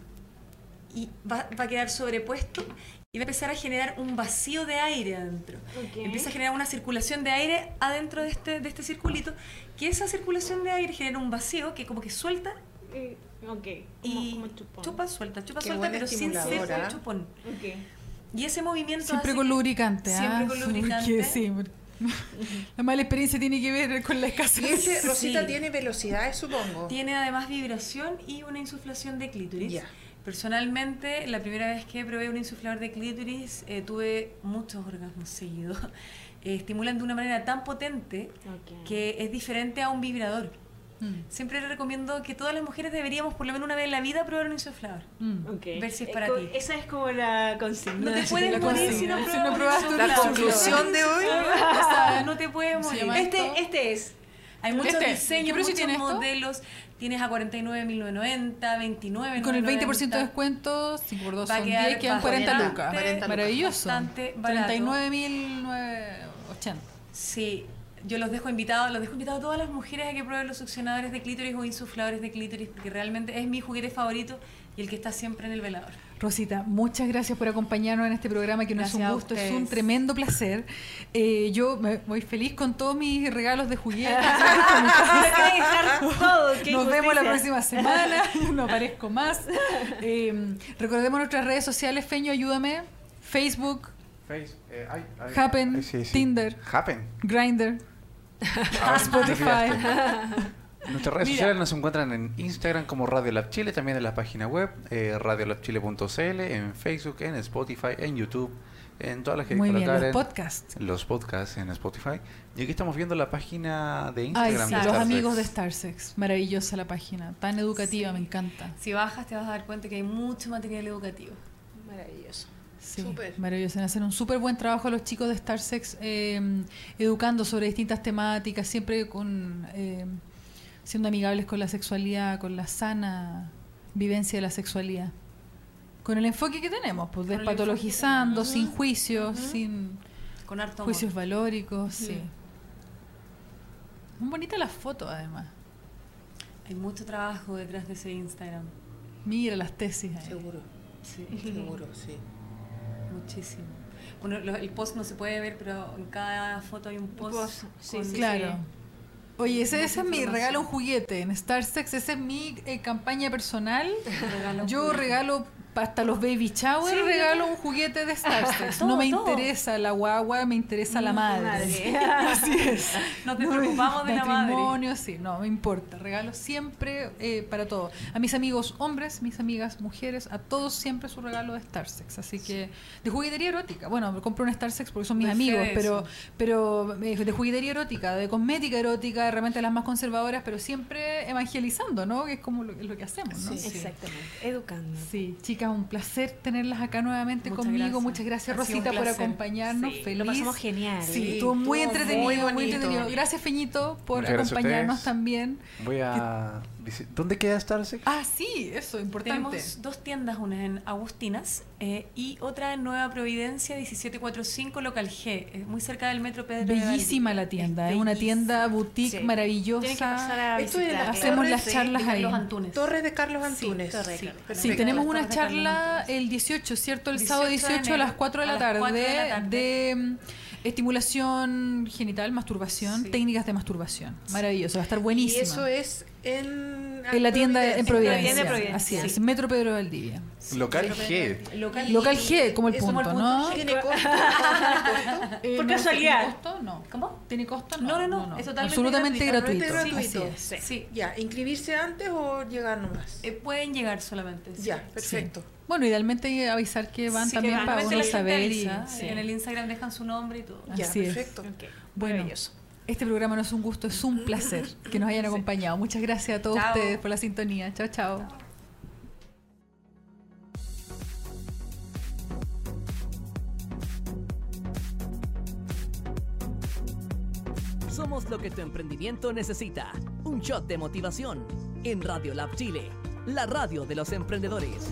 y va, va a quedar sobrepuesto y va a empezar a generar un vacío de aire adentro. Empieza a generar una circulación de aire adentro de este, de este circulito, que esa circulación de aire genera un vacío que como que suelta Eh, ok. y como, chupón. chupa, suelta, chupa, Qué suelta, pero sin ser un chupón. Ok. Y ese movimiento Siempre hace con que- lubricante. Siempre ¿ah? con Porque lubricante. sí, porque- La mala experiencia tiene que ver con la escasez. Y Rosita, Sí. tiene velocidades, supongo. Tiene además vibración y una insuflación de clítoris. Ya. Personalmente, la primera vez que probé un insuflador de clítoris, eh, tuve muchos orgasmos seguidos. Eh, estimulan de una manera tan potente que es diferente a un vibrador. Mm, Siempre les recomiendo que todas las mujeres deberíamos, por lo menos una vez en la vida, probar un insuflador. mm. Ok. Ver si es para ti. Esa es como la consigna. No te puedes la morir si no Si no La conclusión de hoy. O sea, no te puedes morir. Este, Este, es. hay muchos Este, ¿qué diseños, muchos tiene esto? Tienes a 49.990, 29 Y con el 20% de descuento, 5 por 2 Va a son quedar 10, quedan 40 bastante- lucas. 40 lucas. Maravilloso. Bastante barato. 39.980. Sí, yo los dejo invitados, los dejo invitados a todas las mujeres a que prueben los succionadores de clítoris o insufladores de clítoris, porque realmente es mi juguete favorito y el que está siempre en el velador. Rosita, muchas gracias por acompañarnos en este programa que no es un a gusto, es un tremendo placer. Eh, yo me voy feliz con todos mis regalos de juguetes. Nos vemos la próxima semana, no aparezco más. Eh, recordemos nuestras redes sociales, Feño, ayúdame. Facebook, Face, eh, ay, ay, Happen, ay, sí, sí. Tinder. Happen. Grindr, Ah, Spotify. Nuestras redes Mira. sociales nos encuentran en Instagram como Radio Lab Chile, también en la página web eh, radiolabchile.cl, en Facebook, en Spotify, en YouTube, en todas las que Muy bien, los en- podcasts. los podcasts en Spotify. Y aquí estamos viendo la página de Ay, Instagram. sí, de los amigos de Starsex. Maravillosa la página, tan educativa, me encanta. Si bajas te vas a dar cuenta que hay mucho material educativo. Maravilloso. Sí, Súper. maravilloso. Hacen un súper buen trabajo los chicos de Starsex eh, educando sobre distintas temáticas, siempre con eh, siendo amigables con la sexualidad, con la sana vivencia de la sexualidad. Con el enfoque que tenemos, pues despatologizando, sin juicios, sin Con harto amor. juicios valóricos, sí. Muy bonita la foto además. Hay mucho trabajo detrás de ese Instagram. Mira las tesis ahí. Seguro, Sí, seguro, sí. muchísimo. Bueno, lo- el post no se puede ver, pero en cada foto hay un post. post, sí, con- sí, Claro. Oye, ese, ese es mi regalo, un juguete en StarSex. Esa es mi eh, campaña personal. Regalo Yo regalo hasta los baby shower Sí, regalo un juguete de Star Sex. Todo, no me todo. interesa la guagua, me interesa la madre. madre. Así es. Nos No despreocupamos de la madre. sí, no me importa. Regalo siempre eh, para todo. A mis amigos hombres, mis amigas mujeres, a todos siempre su regalo de Star Sex. Así que de juguetería erótica. Bueno, me compro un Star Sex porque son mis amigos, pero pero eh, de juguetería erótica, de cosmética erótica, de repente las más conservadoras, pero siempre evangelizando, ¿no? Que es como lo, lo que hacemos, ¿no? Sí. Exactamente, educando. Sí, chicas, un placer tenerlas acá nuevamente Muchas conmigo. gracias. Muchas gracias, Rosita, por acompañarnos. Sí, Feliz. lo pasamos genial. Sí, Sí, estuvo muy entretenido, muy muy, bonito. entretenido. Gracias, Feñito, por Muchas acompañarnos también. Voy a... ¿Dónde queda Starsex? Ah, sí, eso, importante. Tenemos dos tiendas, una en Agustinas eh, y otra en Nueva Providencia, 1745 Local G, eh, muy cerca del Metro Pedro Bellísima la tienda, es Es una tienda boutique Sí. maravillosa. Tienen que pasar a Esto es visitar. la Hacemos las charlas de ahí. Antunes. Torres de Carlos Sí, Antunes. Torre Sí. Carlos. Sí, Perfecto. tenemos una charla el 18, ¿cierto? El 18 sábado de 18 a las enero, 4 de la a las 4 de la tarde tarde. de estimulación genital, masturbación, Sí. técnicas de masturbación. Maravilloso, va a estar Y buenísimo. eso es en... En la tienda en Providencia. Providencia, Providencia. Así es, Sí. Metro Pedro Valdivia. Local G. Local, Local G, como el punto, como el ¿no? punto G. ¿Tiene costo? Eh, Por no, casualidad. ¿Tiene costo? No. ¿Cómo? ¿Tiene costo? No, no, no, es totalmente Absolutamente gratuito. gratuito. Totalmente gratuito. Así es. Sí. Ya, ¿inscribirse antes o llegar nomás? Eh, pueden llegar solamente. sí. ya, perfecto. Bueno, idealmente avisar que van Sí, también que para uno saber. Y, sí. En el Instagram dejan su nombre y todo. Ya, Así es. perfecto. Ok, Bueno, maravilloso. este programa no es un gusto, es un placer que nos hayan acompañado. Muchas gracias a todos Chao. ustedes por la sintonía. Chao, chao. Somos lo que tu emprendimiento necesita. Un shot de motivación. En Radio Lab Chile, la radio de los emprendedores.